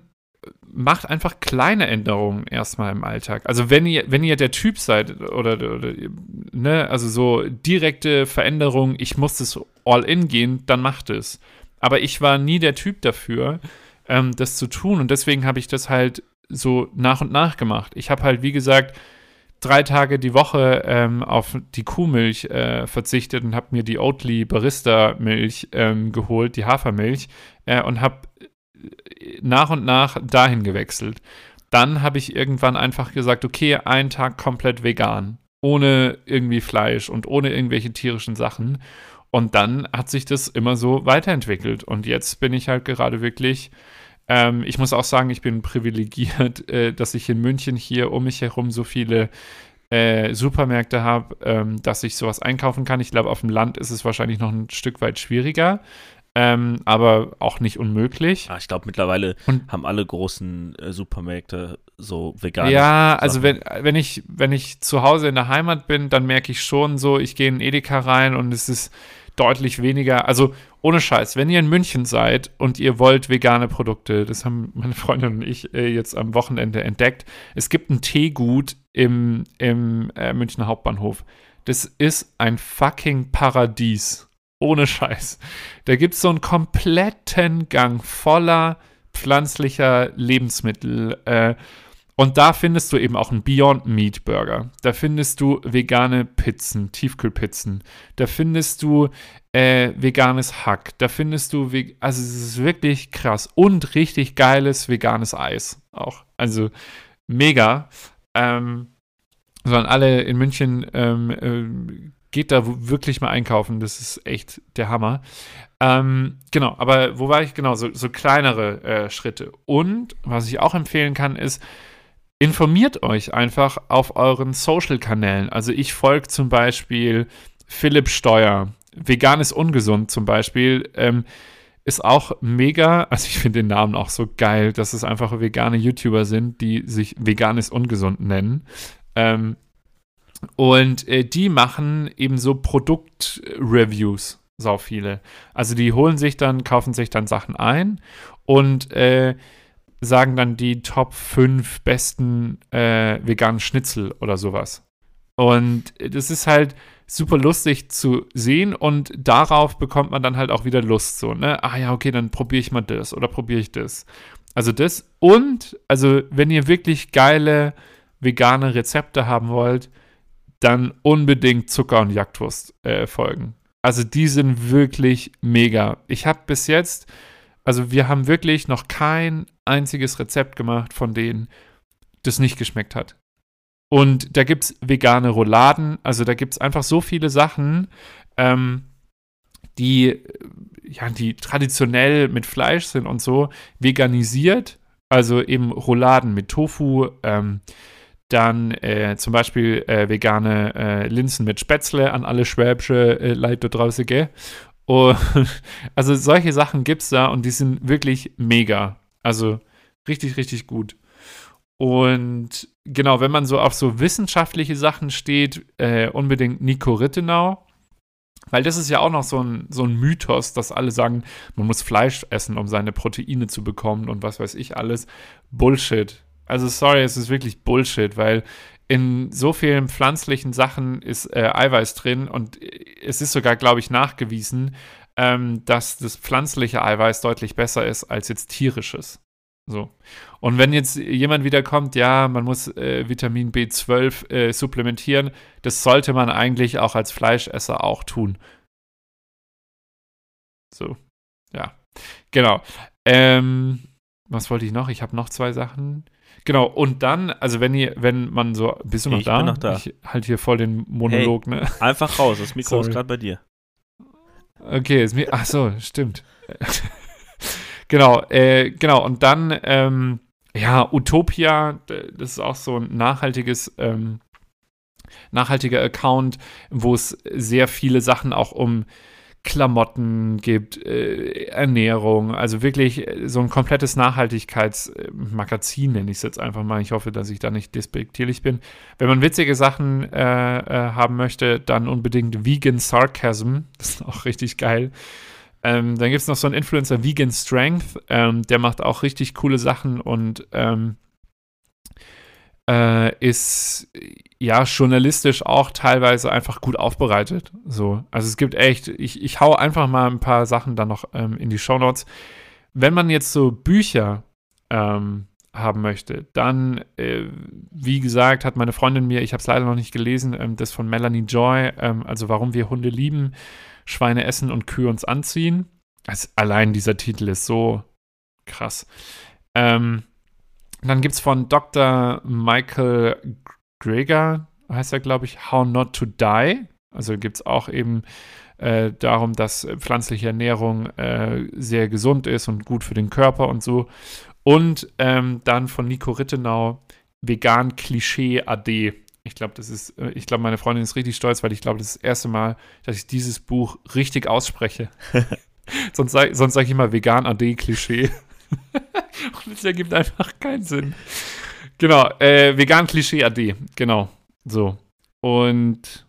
macht einfach kleine Änderungen erstmal im Alltag. Also wenn ihr, wenn ihr der Typ seid oder, oder ne, also so direkte Veränderungen, ich muss das all in gehen, dann macht es. Aber ich war nie der Typ dafür, ähm, das zu tun und deswegen habe ich das halt so nach und nach gemacht. Ich habe halt, wie gesagt, drei Tage die Woche ähm, auf die Kuhmilch äh, verzichtet und habe mir die Oatly Barista Milch ähm, geholt, die Hafermilch, äh, und habe nach und nach dahin gewechselt. dann habe ich irgendwann einfach gesagt, okay, einen Tag komplett vegan, ohne irgendwie Fleisch und ohne irgendwelche tierischen Sachen. Und dann hat sich das immer so weiterentwickelt. Und jetzt bin ich halt gerade wirklich, ähm, ich muss auch sagen, ich bin privilegiert, äh, dass ich in München hier um mich herum so viele äh, Supermärkte habe, ähm, dass ich sowas einkaufen kann. Ich glaube, auf dem Land ist es wahrscheinlich noch ein Stück weit schwieriger. Ähm, aber auch nicht unmöglich. Ah, ich glaube, mittlerweile und, haben alle großen äh, Supermärkte so vegan. Ja, also wenn, wenn, ich, wenn ich zu Hause in der Heimat bin, dann merke ich schon so, ich gehe in Edeka rein und es ist deutlich weniger. Also ohne Scheiß, wenn ihr in München seid und ihr wollt vegane Produkte, das haben meine Freundin und ich äh, jetzt am Wochenende entdeckt. Es gibt ein Teegut im, im äh, Münchner Hauptbahnhof. Das ist ein fucking Paradies. Ohne Scheiß. Da gibt es so einen kompletten Gang voller pflanzlicher Lebensmittel. Äh, und da findest du eben auch einen Beyond Meat Burger. Da findest du vegane Pizzen, Tiefkühlpizzen. Da findest du äh, veganes Hack. Da findest du, also es ist wirklich krass. Und richtig geiles veganes Eis auch. Also mega. Ähm, sondern alle in München ähm, äh, geht da wirklich mal einkaufen. Das ist echt der Hammer. Ähm, genau, aber wo war ich? Genau, so, so kleinere äh, Schritte. Und was ich auch empfehlen kann, ist, informiert euch einfach auf euren Social-Kanälen. Also ich folge zum Beispiel Philipp Steuer. Vegan ist ungesund zum Beispiel. Ähm, ist auch mega, also ich finde den Namen auch so geil, dass es einfach vegane YouTuber sind, die sich vegan ist ungesund nennen. Ähm, und äh, die machen eben so Produktreviews, sau viele. Also die holen sich dann, kaufen sich dann Sachen ein und äh, sagen dann die Top 5 besten äh, veganen Schnitzel oder sowas. Und das ist halt super lustig zu sehen und darauf bekommt man dann halt auch wieder Lust so, ne? Ah ja, okay, dann probiere ich mal das oder probiere ich das. Also das und also wenn ihr wirklich geile vegane Rezepte haben wollt, dann unbedingt Zucker und Jagdwurst äh, folgen. Also die sind wirklich mega. Ich habe bis jetzt, also wir haben wirklich noch kein einziges Rezept gemacht von denen, das nicht geschmeckt hat. Und da gibt es vegane Rouladen, also da gibt es einfach so viele Sachen, ähm, die, ja, die traditionell mit Fleisch sind und so, veganisiert. Also eben Rouladen mit Tofu, ähm, dann äh, zum Beispiel äh, vegane äh, Linsen mit Spätzle an alle schwäbische äh, Leute draußen, gell? Und, also solche Sachen gibt es da und die sind wirklich mega. Also richtig, richtig gut. Und genau, wenn man so auf so wissenschaftliche Sachen steht, äh, unbedingt Nico Rittenau. Weil das ist ja auch noch so ein, so ein Mythos, dass alle sagen, man muss Fleisch essen, um seine Proteine zu bekommen und was weiß ich alles. Bullshit. Also sorry, es ist wirklich Bullshit, weil in so vielen pflanzlichen Sachen ist äh, Eiweiß drin und es ist sogar, glaube ich, nachgewiesen, ähm, dass das pflanzliche Eiweiß deutlich besser ist als jetzt tierisches. So. Und wenn jetzt jemand wieder kommt, ja, man muss äh, Vitamin B12 äh, supplementieren, das sollte man eigentlich auch als Fleischesser auch tun. So, ja. Genau. Ähm, was wollte ich noch? Ich habe noch zwei Sachen. Genau, und dann, also wenn ihr, wenn man so, bist du noch ich da? Bin noch da. Ich halte hier voll den Monolog, hey, ne? Einfach raus, das Mikro ist gerade bei dir. Okay, ist mir, ach so, stimmt. genau, äh, genau, und dann, ähm, ja, Utopia, das ist auch so ein nachhaltiges, ähm, nachhaltiger Account, wo es sehr viele Sachen auch um Klamotten gibt, äh, Ernährung, also wirklich äh, so ein komplettes Nachhaltigkeitsmagazin nenne ich es jetzt einfach mal. Ich hoffe, dass ich da nicht despektierlich bin. Wenn man witzige Sachen äh, äh, haben möchte, dann unbedingt Vegan Sarcasm, das ist auch richtig geil. Ähm, dann gibt es noch so einen Influencer Vegan Strength, ähm, der macht auch richtig coole Sachen und ähm, äh, ist ja journalistisch auch teilweise einfach gut aufbereitet. So, also es gibt echt, ich, ich hau einfach mal ein paar Sachen dann noch ähm, in die Shownotes. Wenn man jetzt so Bücher ähm, haben möchte, dann, äh, wie gesagt, hat meine Freundin mir, ich habe es leider noch nicht gelesen, ähm, das von Melanie Joy, ähm, also warum wir Hunde lieben, Schweine essen und Kühe uns anziehen. Also allein dieser Titel ist so krass. Ähm, dann gibt es von Dr. Michael Greger, heißt er, glaube ich, How Not to Die. Also gibt es auch eben äh, darum, dass pflanzliche Ernährung äh, sehr gesund ist und gut für den Körper und so. Und ähm, dann von Nico Rittenau Vegan Klischee AD. Ich glaube, das ist, äh, ich glaube, meine Freundin ist richtig stolz, weil ich glaube, das ist das erste Mal, dass ich dieses Buch richtig ausspreche. sonst sage sonst sag ich immer Vegan AD Klischee. und das ergibt einfach keinen Sinn. Genau, äh, Vegan Klischee AD, genau. So. Und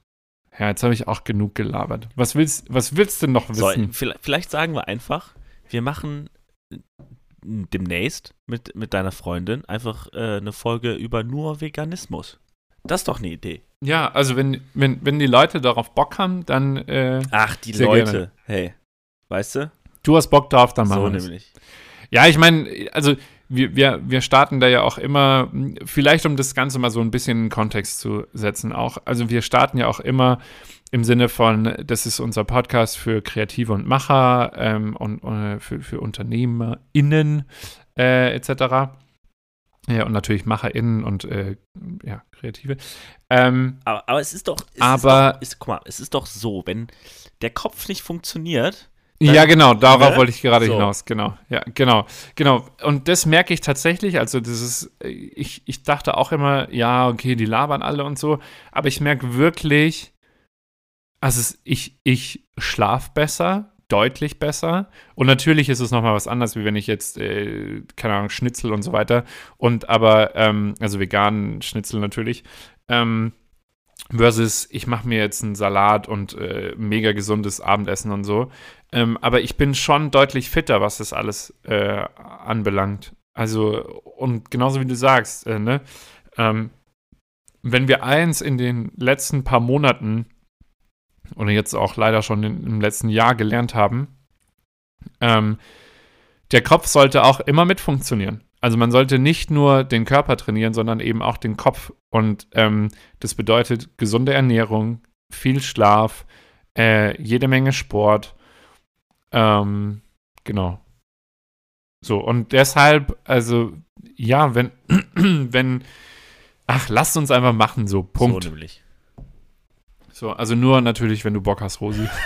ja, jetzt habe ich auch genug gelabert. Was willst, was willst du noch wissen? So, vielleicht sagen wir einfach, wir machen demnächst mit, mit deiner Freundin einfach äh, eine Folge über nur Veganismus. Das ist doch eine Idee. Ja, also wenn, wenn, wenn die Leute darauf Bock haben, dann. Äh, Ach, die Leute. Gerne. Hey, weißt du? Du hast Bock drauf, dann machen wir So nämlich. Ja, ich meine, also wir, wir, wir starten da ja auch immer, vielleicht um das Ganze mal so ein bisschen in Kontext zu setzen, auch. Also wir starten ja auch immer im Sinne von, das ist unser Podcast für Kreative und Macher ähm, und, und, äh, für, für UnternehmerInnen äh, etc. Ja, und natürlich MacherInnen und äh, ja, Kreative. Ähm, aber, aber es ist doch, es aber, ist doch, ist, guck mal, es ist doch so, wenn der Kopf nicht funktioniert, ja, genau, darauf ne? wollte ich gerade so. hinaus, genau. Ja, genau, genau. Und das merke ich tatsächlich, also das ist, ich, ich dachte auch immer, ja, okay, die labern alle und so, aber ich merke wirklich, also ich, ich schlaf besser, deutlich besser. Und natürlich ist es nochmal was anderes, wie wenn ich jetzt, äh, keine Ahnung, Schnitzel und so weiter. Und aber, ähm, also veganen Schnitzel natürlich. Ähm, versus ich mache mir jetzt einen Salat und äh, mega gesundes Abendessen und so. Ähm, aber ich bin schon deutlich fitter, was das alles äh, anbelangt. Also, und genauso wie du sagst, äh, ne? Ähm, wenn wir eins in den letzten paar Monaten oder jetzt auch leider schon in, im letzten Jahr gelernt haben, ähm, der Kopf sollte auch immer mit funktionieren. Also man sollte nicht nur den Körper trainieren, sondern eben auch den Kopf. Und ähm, das bedeutet gesunde Ernährung, viel Schlaf, äh, jede Menge Sport. Ähm, genau. So, und deshalb, also, ja, wenn, wenn, ach, lasst uns einfach machen, so, Punkt. So nämlich. So, also nur natürlich, wenn du Bock hast, Rosi.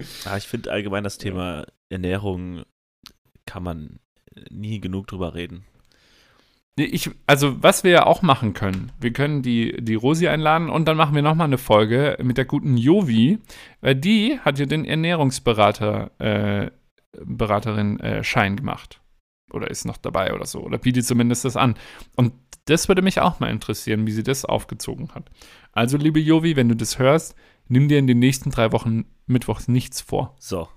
ah, ich finde allgemein das Thema Ernährung kann man nie genug drüber reden. Ich, also, was wir ja auch machen können, wir können die, die Rosi einladen und dann machen wir nochmal eine Folge mit der guten Jovi, weil die hat ja den Ernährungsberater, äh, Beraterin äh, Schein gemacht. Oder ist noch dabei oder so. Oder bietet zumindest das an. Und das würde mich auch mal interessieren, wie sie das aufgezogen hat. Also, liebe Jovi, wenn du das hörst, nimm dir in den nächsten drei Wochen Mittwochs nichts vor. So.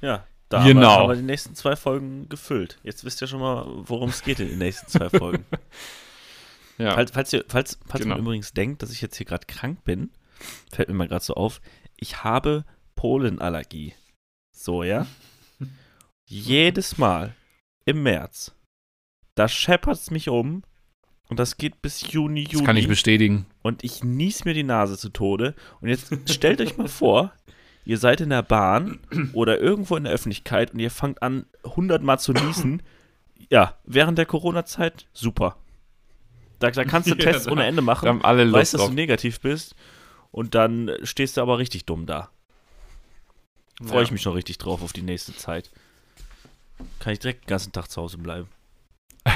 Ja, da genau. haben, wir, die nächsten zwei Folgen gefüllt. Jetzt wisst ihr schon mal, worum es geht in den nächsten zwei Folgen. ja. Falls, falls, ihr, falls, falls genau. man übrigens denkt, dass ich jetzt hier gerade krank bin, fällt mir mal gerade so auf, ich habe Polenallergie. So, ja? Jedes Mal im März da scheppert es mich um und das geht bis Juni, Juli. Das kann ich bestätigen. Und ich nies mir die Nase zu Tode. Und jetzt stellt euch mal vor, ihr seid in der Bahn oder irgendwo in der Öffentlichkeit und ihr fangt an, hundertmal zu niesen. Ja, während der Corona-Zeit, super. Da, da, kannst du Tests ja, ohne Ende machen. Haben alle Lust weißt, dass du negativ bist. Und dann stehst du aber richtig dumm da. Freue ja. ich mich schon richtig drauf auf die nächste Zeit. Kann ich direkt den ganzen Tag zu Hause bleiben.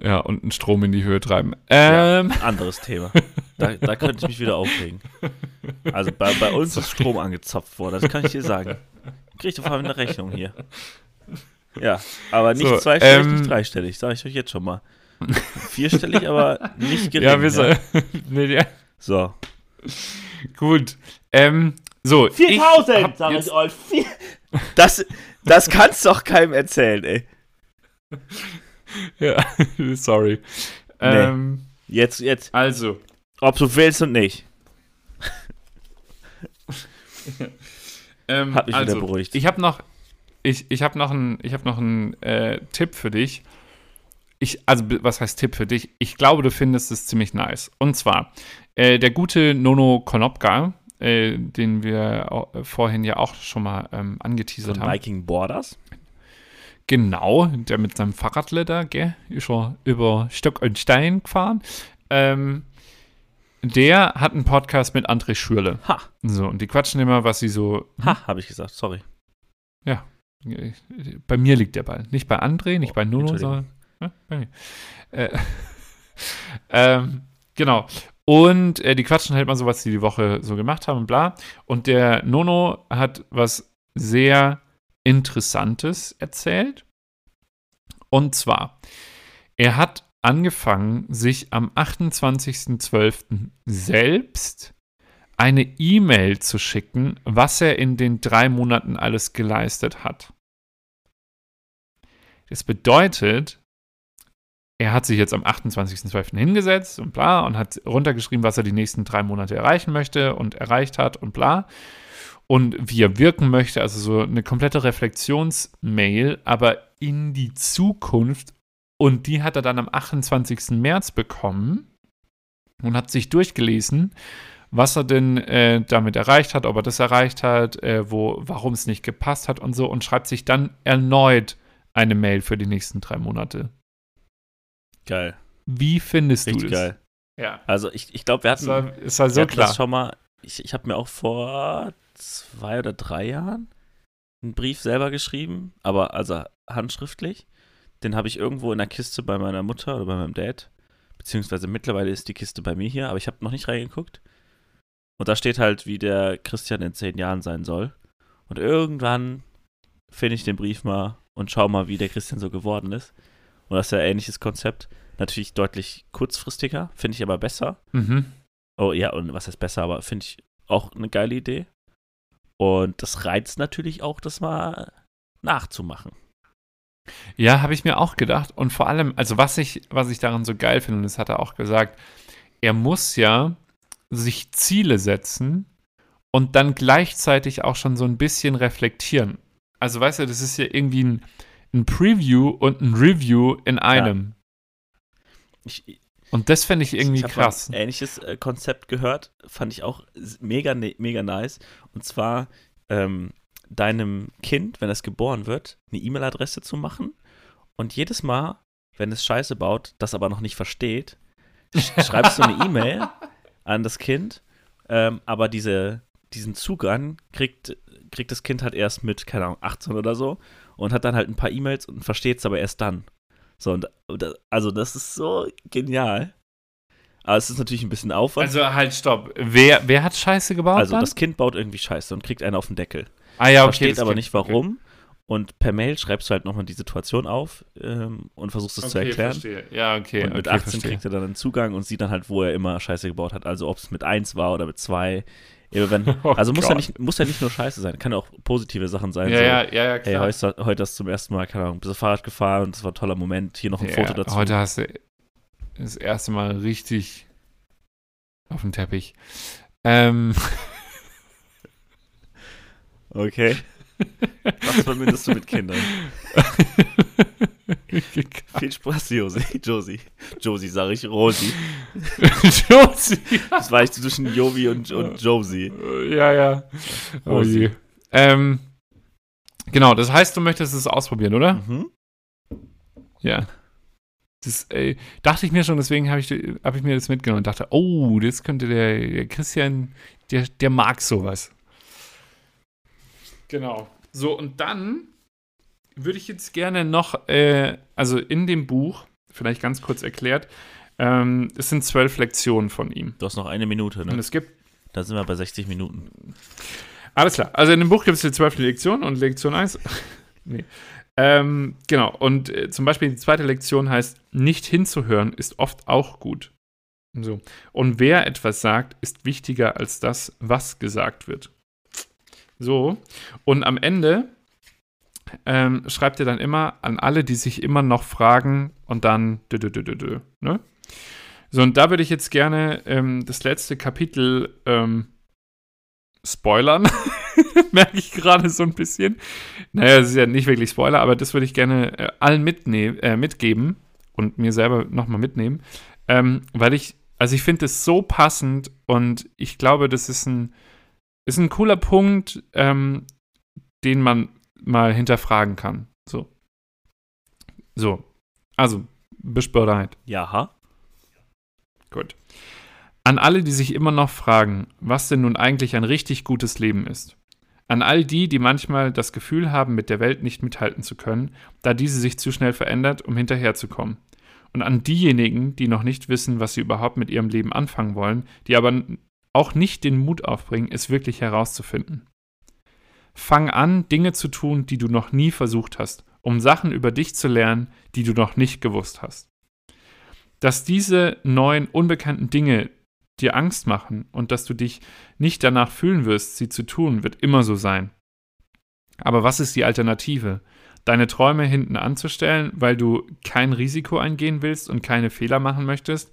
Ja, und einen Strom in die Höhe treiben. Ähm. Ja, anderes Thema. Da, da, könnte ich mich wieder aufregen. Also bei, bei uns ist Strom angezapft worden, das kann ich dir sagen. Du vor allem eine Rechnung hier. Ja, aber nicht so, zweistellig, ähm, nicht dreistellig, sage ich euch jetzt schon mal. Vierstellig, aber nicht gering. Ja, wir so, ja. nee, ja. so. Gut. Ähm, so. 4000, sag ich euch. Das, das kannst du doch keinem erzählen, ey. Ja, sorry. Nee. Ähm, jetzt, jetzt. Also. Ob du willst und nicht. ähm, Hat mich also, wieder beruhigt. Ich habe noch, ich, ich habe noch einen, ich habe noch einen äh, Tipp für dich. Ich, also, was heißt Tipp für dich? Ich glaube, du findest es ziemlich nice. Und zwar, äh, der gute Nono Konopka, äh, den wir vorhin ja auch schon mal ähm, angeteasert Von haben. Viking Borders. Genau, der mit seinem Fahrradleder, gell, ist er über Stock und Stein gefahren. Ähm, der hat einen Podcast mit André Schürle. Ha, So, und die quatschen immer, was sie so. ha, habe ich gesagt, sorry. Bei mir liegt der Ball. Nicht bei André, nicht Oh, bei Nuno, sondern ja, bei mir. Äh, ähm, genau. Und äh, die quatschen halt mal so, was sie die Woche so gemacht haben und bla. Und der Nono hat was sehr Interessantes erzählt. Und zwar, er hat angefangen, sich am 28.12. selbst eine E-Mail zu schicken, was er in den drei Monaten alles geleistet hat. Das bedeutet, er hat sich jetzt am 28.12. hingesetzt und bla und hat runtergeschrieben, was er die nächsten drei Monate erreichen möchte und erreicht hat und bla. Und wie er wirken möchte, also so eine komplette Reflexionsmail, aber in die Zukunft. Und die hat er dann am 28. März bekommen und hat sich durchgelesen, was er denn äh, damit erreicht hat, ob er das erreicht hat, äh, wo, warum es nicht gepasst hat und so und schreibt sich dann erneut eine Mail für die nächsten drei Monate. Geil. Wie findest Richtig du das? geil. Ja. Also ich, ich glaube, wir Es hatten, war, es war wir so hatten klar. das schon mal, ich, ich habe mir auch vor zwei oder drei Jahren einen Brief selber geschrieben, aber also handschriftlich. Den habe ich irgendwo in der Kiste bei meiner Mutter oder bei meinem Dad. Beziehungsweise mittlerweile ist die Kiste bei mir hier, aber ich habe noch nicht reingeguckt. Und da steht halt, wie der Christian in zehn Jahren sein soll. Und irgendwann finde ich den Brief mal und schau mal, wie der Christian so geworden ist. Und das ist ja ein ähnliches Konzept. Natürlich deutlich kurzfristiger, finde ich aber besser. Mhm. Oh ja, und was heißt besser, aber finde ich auch eine geile Idee. Und das reizt natürlich auch, das mal nachzumachen. Ja, habe ich mir auch gedacht. Und vor allem, also was ich, was ich daran so geil finde, und das hat er auch gesagt, er muss ja sich Ziele setzen und dann gleichzeitig auch schon so ein bisschen reflektieren. Also weißt du, das ist ja irgendwie ein, ein Preview und ein Review in einem. Ich, Und das finde ich irgendwie ich krass. ein ähnliches äh, Konzept gehört, fand ich auch mega, ne- mega nice. Und zwar ähm, deinem Kind, wenn es geboren wird, eine E-Mail-Adresse zu machen und jedes Mal, wenn es Scheiße baut, das aber noch nicht versteht, sch schreibst du eine E-Mail an das Kind, ähm, aber diese, diesen Zugang kriegt, kriegt das Kind halt erst mit, keine Ahnung, 18 oder so und hat dann halt ein paar E-Mails und versteht es aber erst dann. So, und, also das ist so genial. Aber es ist natürlich ein bisschen Aufwand. Also halt, stopp. Wer, wer hat Scheiße gebaut? Also dann? das Kind baut irgendwie Scheiße und kriegt einen auf den Deckel. ah, ja, okay, versteht aber Kind. nicht warum. Und per Mail schreibst du halt nochmal die Situation auf ähm, und versuchst es Okay, zu okay erklären. verstehe. Ja, okay. und mit okay, 18 verstehe. kriegt er dann einen Zugang und sieht dann halt, wo er immer Scheiße gebaut hat. Also ob es mit 1 war oder mit 2. Wenn, Oh also muss ja, nicht, muss ja nicht nur Scheiße sein. Kann ja auch positive Sachen sein. Ja, so, ja, ja, ja, Hey, klar. heute, heute hast du zum ersten Mal, keine Ahnung, bist du Fahrrad gefahren und das war ein toller Moment. Hier noch ein Ja, Foto dazu. Heute hast du das erste Mal richtig auf dem Teppich. Ähm, Okay. Was verbindest du mit Kindern? Viel Spaß, Josi. Josi. Josi, sag ich. Rosi. Josie. Das war ich zwischen Jovi und, und Josie. Ja, ja. Oh Rosi. je. Ähm, genau, das heißt, du möchtest es ausprobieren, oder? Mhm. Ja. Das ey, dachte ich mir schon, deswegen habe ich, hab ich mir das mitgenommen und dachte, oh, das könnte der, der Christian, der, der mag sowas. Genau. So, und dann würde ich jetzt gerne noch, äh, also in dem Buch, vielleicht ganz kurz erklärt, ähm, es sind zwölf Lektionen von ihm. Du hast noch eine Minute, Und ne? es gibt Da sind wir bei 60 Minuten. Alles klar. Also in dem Buch gibt es die zwölfte Lektion und Lektion 1. nee. Ähm, genau. Und äh, zum Beispiel die zweite Lektion heißt, nicht hinzuhören ist oft auch gut. So. Und wer etwas sagt, ist wichtiger als das, was gesagt wird. So. Und am Ende ähm, schreibt er dann immer an alle, die sich immer noch fragen und dann dö, dö, dö, ne? So, und da würde ich jetzt gerne ähm, das letzte Kapitel ähm, spoilern. Merke ich gerade so ein bisschen. Naja, das ist ja nicht wirklich Spoiler, aber das würde ich gerne äh, allen äh, mitgeben und mir selber nochmal mitnehmen. Ähm, weil ich, also ich finde es so passend und ich glaube, das ist ein, ist ein cooler Punkt, ähm, den man mal hinterfragen kann. So. So. Also, bist bereit? Ja. Gut. An alle, die sich immer noch fragen, was denn nun eigentlich ein richtig gutes Leben ist. An all die, die manchmal das Gefühl haben, mit der Welt nicht mithalten zu können, da diese sich zu schnell verändert, um hinterherzukommen. Und an diejenigen, die noch nicht wissen, was sie überhaupt mit ihrem Leben anfangen wollen, die aber auch nicht den Mut aufbringen, es wirklich herauszufinden. Fang an, Dinge zu tun, die du noch nie versucht hast, um Sachen über dich zu lernen, die du noch nicht gewusst hast. Dass diese neuen, unbekannten Dinge dir Angst machen und dass du dich nicht danach fühlen wirst, sie zu tun, wird immer so sein. Aber was ist die Alternative? Deine Träume hinten anzustellen, weil du kein Risiko eingehen willst und keine Fehler machen möchtest?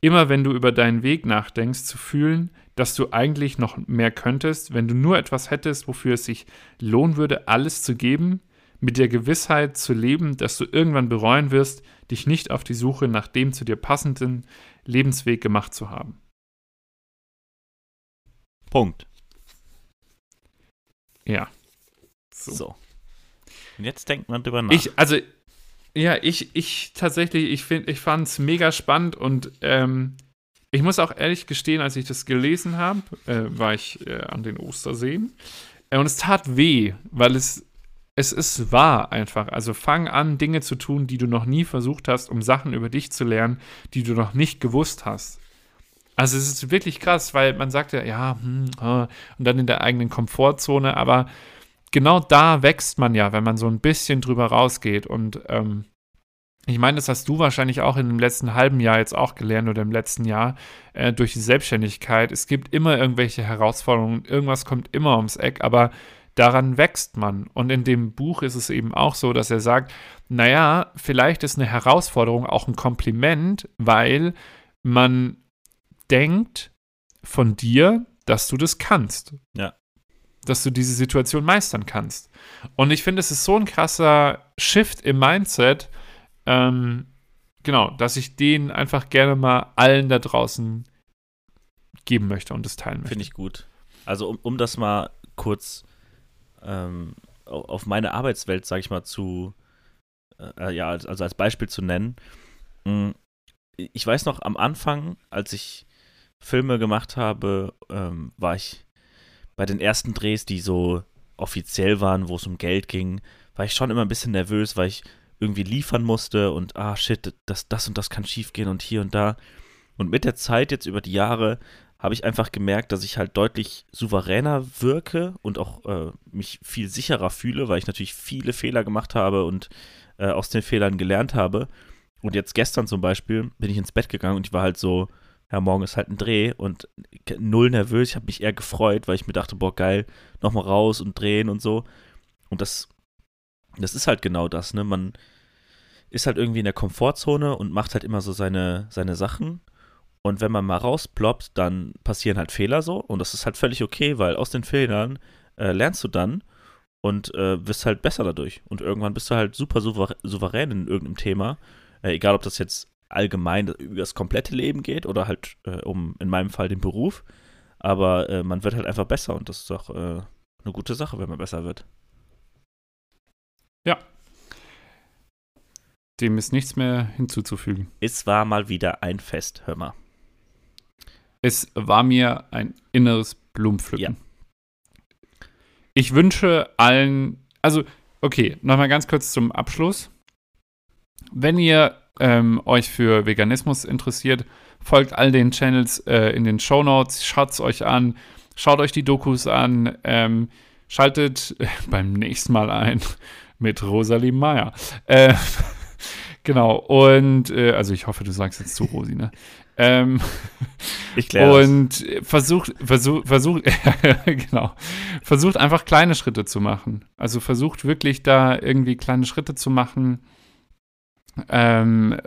Immer wenn du über deinen Weg nachdenkst, zu fühlen, dass du eigentlich noch mehr könntest, wenn du nur etwas hättest, wofür es sich lohnen würde, alles zu geben, mit der Gewissheit zu leben, dass du irgendwann bereuen wirst, dich nicht auf die Suche nach dem zu dir passenden Lebensweg gemacht zu haben. Punkt. Ja. So. so. Und jetzt denkt man drüber nach. Ich, also, ja, ich, ich tatsächlich, ich finde, ich fand es mega spannend und ähm, ich muss auch ehrlich gestehen, als ich das gelesen habe, äh, war ich äh, an den Osterseen. Äh, und es tat weh, weil es, es ist wahr einfach. Also fang an, Dinge zu tun, die du noch nie versucht hast, um Sachen über dich zu lernen, die du noch nicht gewusst hast. Also es ist wirklich krass, weil man sagt ja, ja, hm, äh, und dann in der eigenen Komfortzone, aber genau da wächst man ja, wenn man so ein bisschen drüber rausgeht. Und ähm, ich meine, das hast du wahrscheinlich auch in dem letzten halben Jahr jetzt auch gelernt oder im letzten Jahr äh, durch die Selbstständigkeit. Es gibt immer irgendwelche Herausforderungen, irgendwas kommt immer ums Eck, aber daran wächst man. Und in dem Buch ist es eben auch so, dass er sagt, naja, vielleicht ist eine Herausforderung auch ein Kompliment, weil man denkt von dir, dass du das kannst. Ja. Dass du diese Situation meistern kannst. Und ich finde, es ist so ein krasser Shift im Mindset, ähm, genau, dass ich den einfach gerne mal allen da draußen geben möchte und das teilen möchte. Finde ich gut. Also, um, um das mal kurz ähm, auf meine Arbeitswelt, sage ich mal, zu, äh, ja, also als Beispiel zu nennen. Mm, ich weiß noch, am Anfang, als ich Filme gemacht habe, ähm, war ich bei den ersten Drehs, die so offiziell waren, wo es um Geld ging, war ich schon immer ein bisschen nervös, weil ich irgendwie liefern musste und ah shit, das, das und das kann schiefgehen und hier und da. Und mit der Zeit, jetzt über die Jahre, habe ich einfach gemerkt, dass ich halt deutlich souveräner wirke und auch äh, mich viel sicherer fühle, weil ich natürlich viele Fehler gemacht habe und äh, aus den Fehlern gelernt habe. Und jetzt gestern zum Beispiel bin ich ins Bett gegangen und ich war halt so, ja, morgen ist halt ein Dreh und null nervös. Ich habe mich eher gefreut, weil ich mir dachte, boah, geil, nochmal raus und drehen und so. Und das, das ist halt genau das, ne? Man ist halt irgendwie in der Komfortzone und macht halt immer so seine, seine Sachen. Und wenn man mal rausploppt, dann passieren halt Fehler so. Und das ist halt völlig okay, weil aus den Fehlern äh, lernst du dann und äh, wirst halt besser dadurch. Und irgendwann bist du halt super souverän in irgendeinem Thema. Äh, egal, ob das jetzt allgemein über das komplette Leben geht oder halt äh, um in meinem Fall den Beruf. Aber äh, man wird halt einfach besser und das ist doch äh, eine gute Sache, wenn man besser wird. Ja. Dem ist nichts mehr hinzuzufügen. Es war mal wieder ein Fest, hör mal. Es war mir ein inneres Blumenpflücken. Ja. Ich wünsche allen, also, okay, nochmal ganz kurz zum Abschluss. Wenn ihr ähm, euch für Veganismus interessiert, folgt all den Channels äh, in den Show Notes, schaut es euch an, schaut euch die Dokus an, ähm, schaltet beim nächsten Mal ein mit Rosalie Meyer. Äh, genau, und äh, also ich hoffe, du sagst jetzt zu Rosi, ne? Ähm, ich kläre Und versucht, versucht, versucht, genau, versucht einfach kleine Schritte zu machen. Also versucht wirklich da irgendwie kleine Schritte zu machen ähm,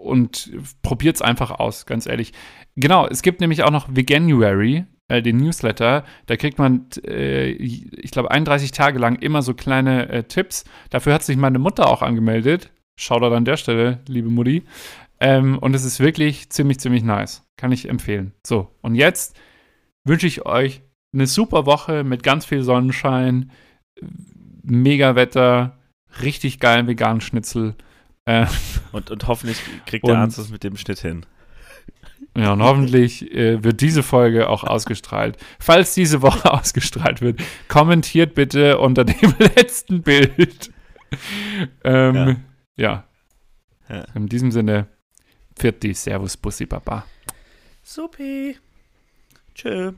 und probiert es einfach aus, ganz ehrlich. Genau, es gibt nämlich auch noch Veganuary, äh, den Newsletter. Da kriegt man, äh, ich glaube, 31 Tage lang immer so kleine äh, Tipps. Dafür hat sich meine Mutter auch angemeldet. Shoutout an der Stelle, liebe Mutti. Ähm, und es ist wirklich ziemlich, ziemlich nice. Kann ich empfehlen. So, und jetzt wünsche ich euch eine super Woche mit ganz viel Sonnenschein, mega Wetter, richtig geilen veganen Schnitzel. Äh, Und, und hoffentlich kriegt Und- der Arzt das mit dem Schnitt hin. Ja, und hoffentlich äh, wird diese Folge auch ausgestrahlt. Falls diese Woche ausgestrahlt wird, kommentiert bitte unter dem letzten Bild. Ähm, ja. Ja. In diesem Sinne, Pfiat die Servus, Bussi, Baba. Supi. Tschö.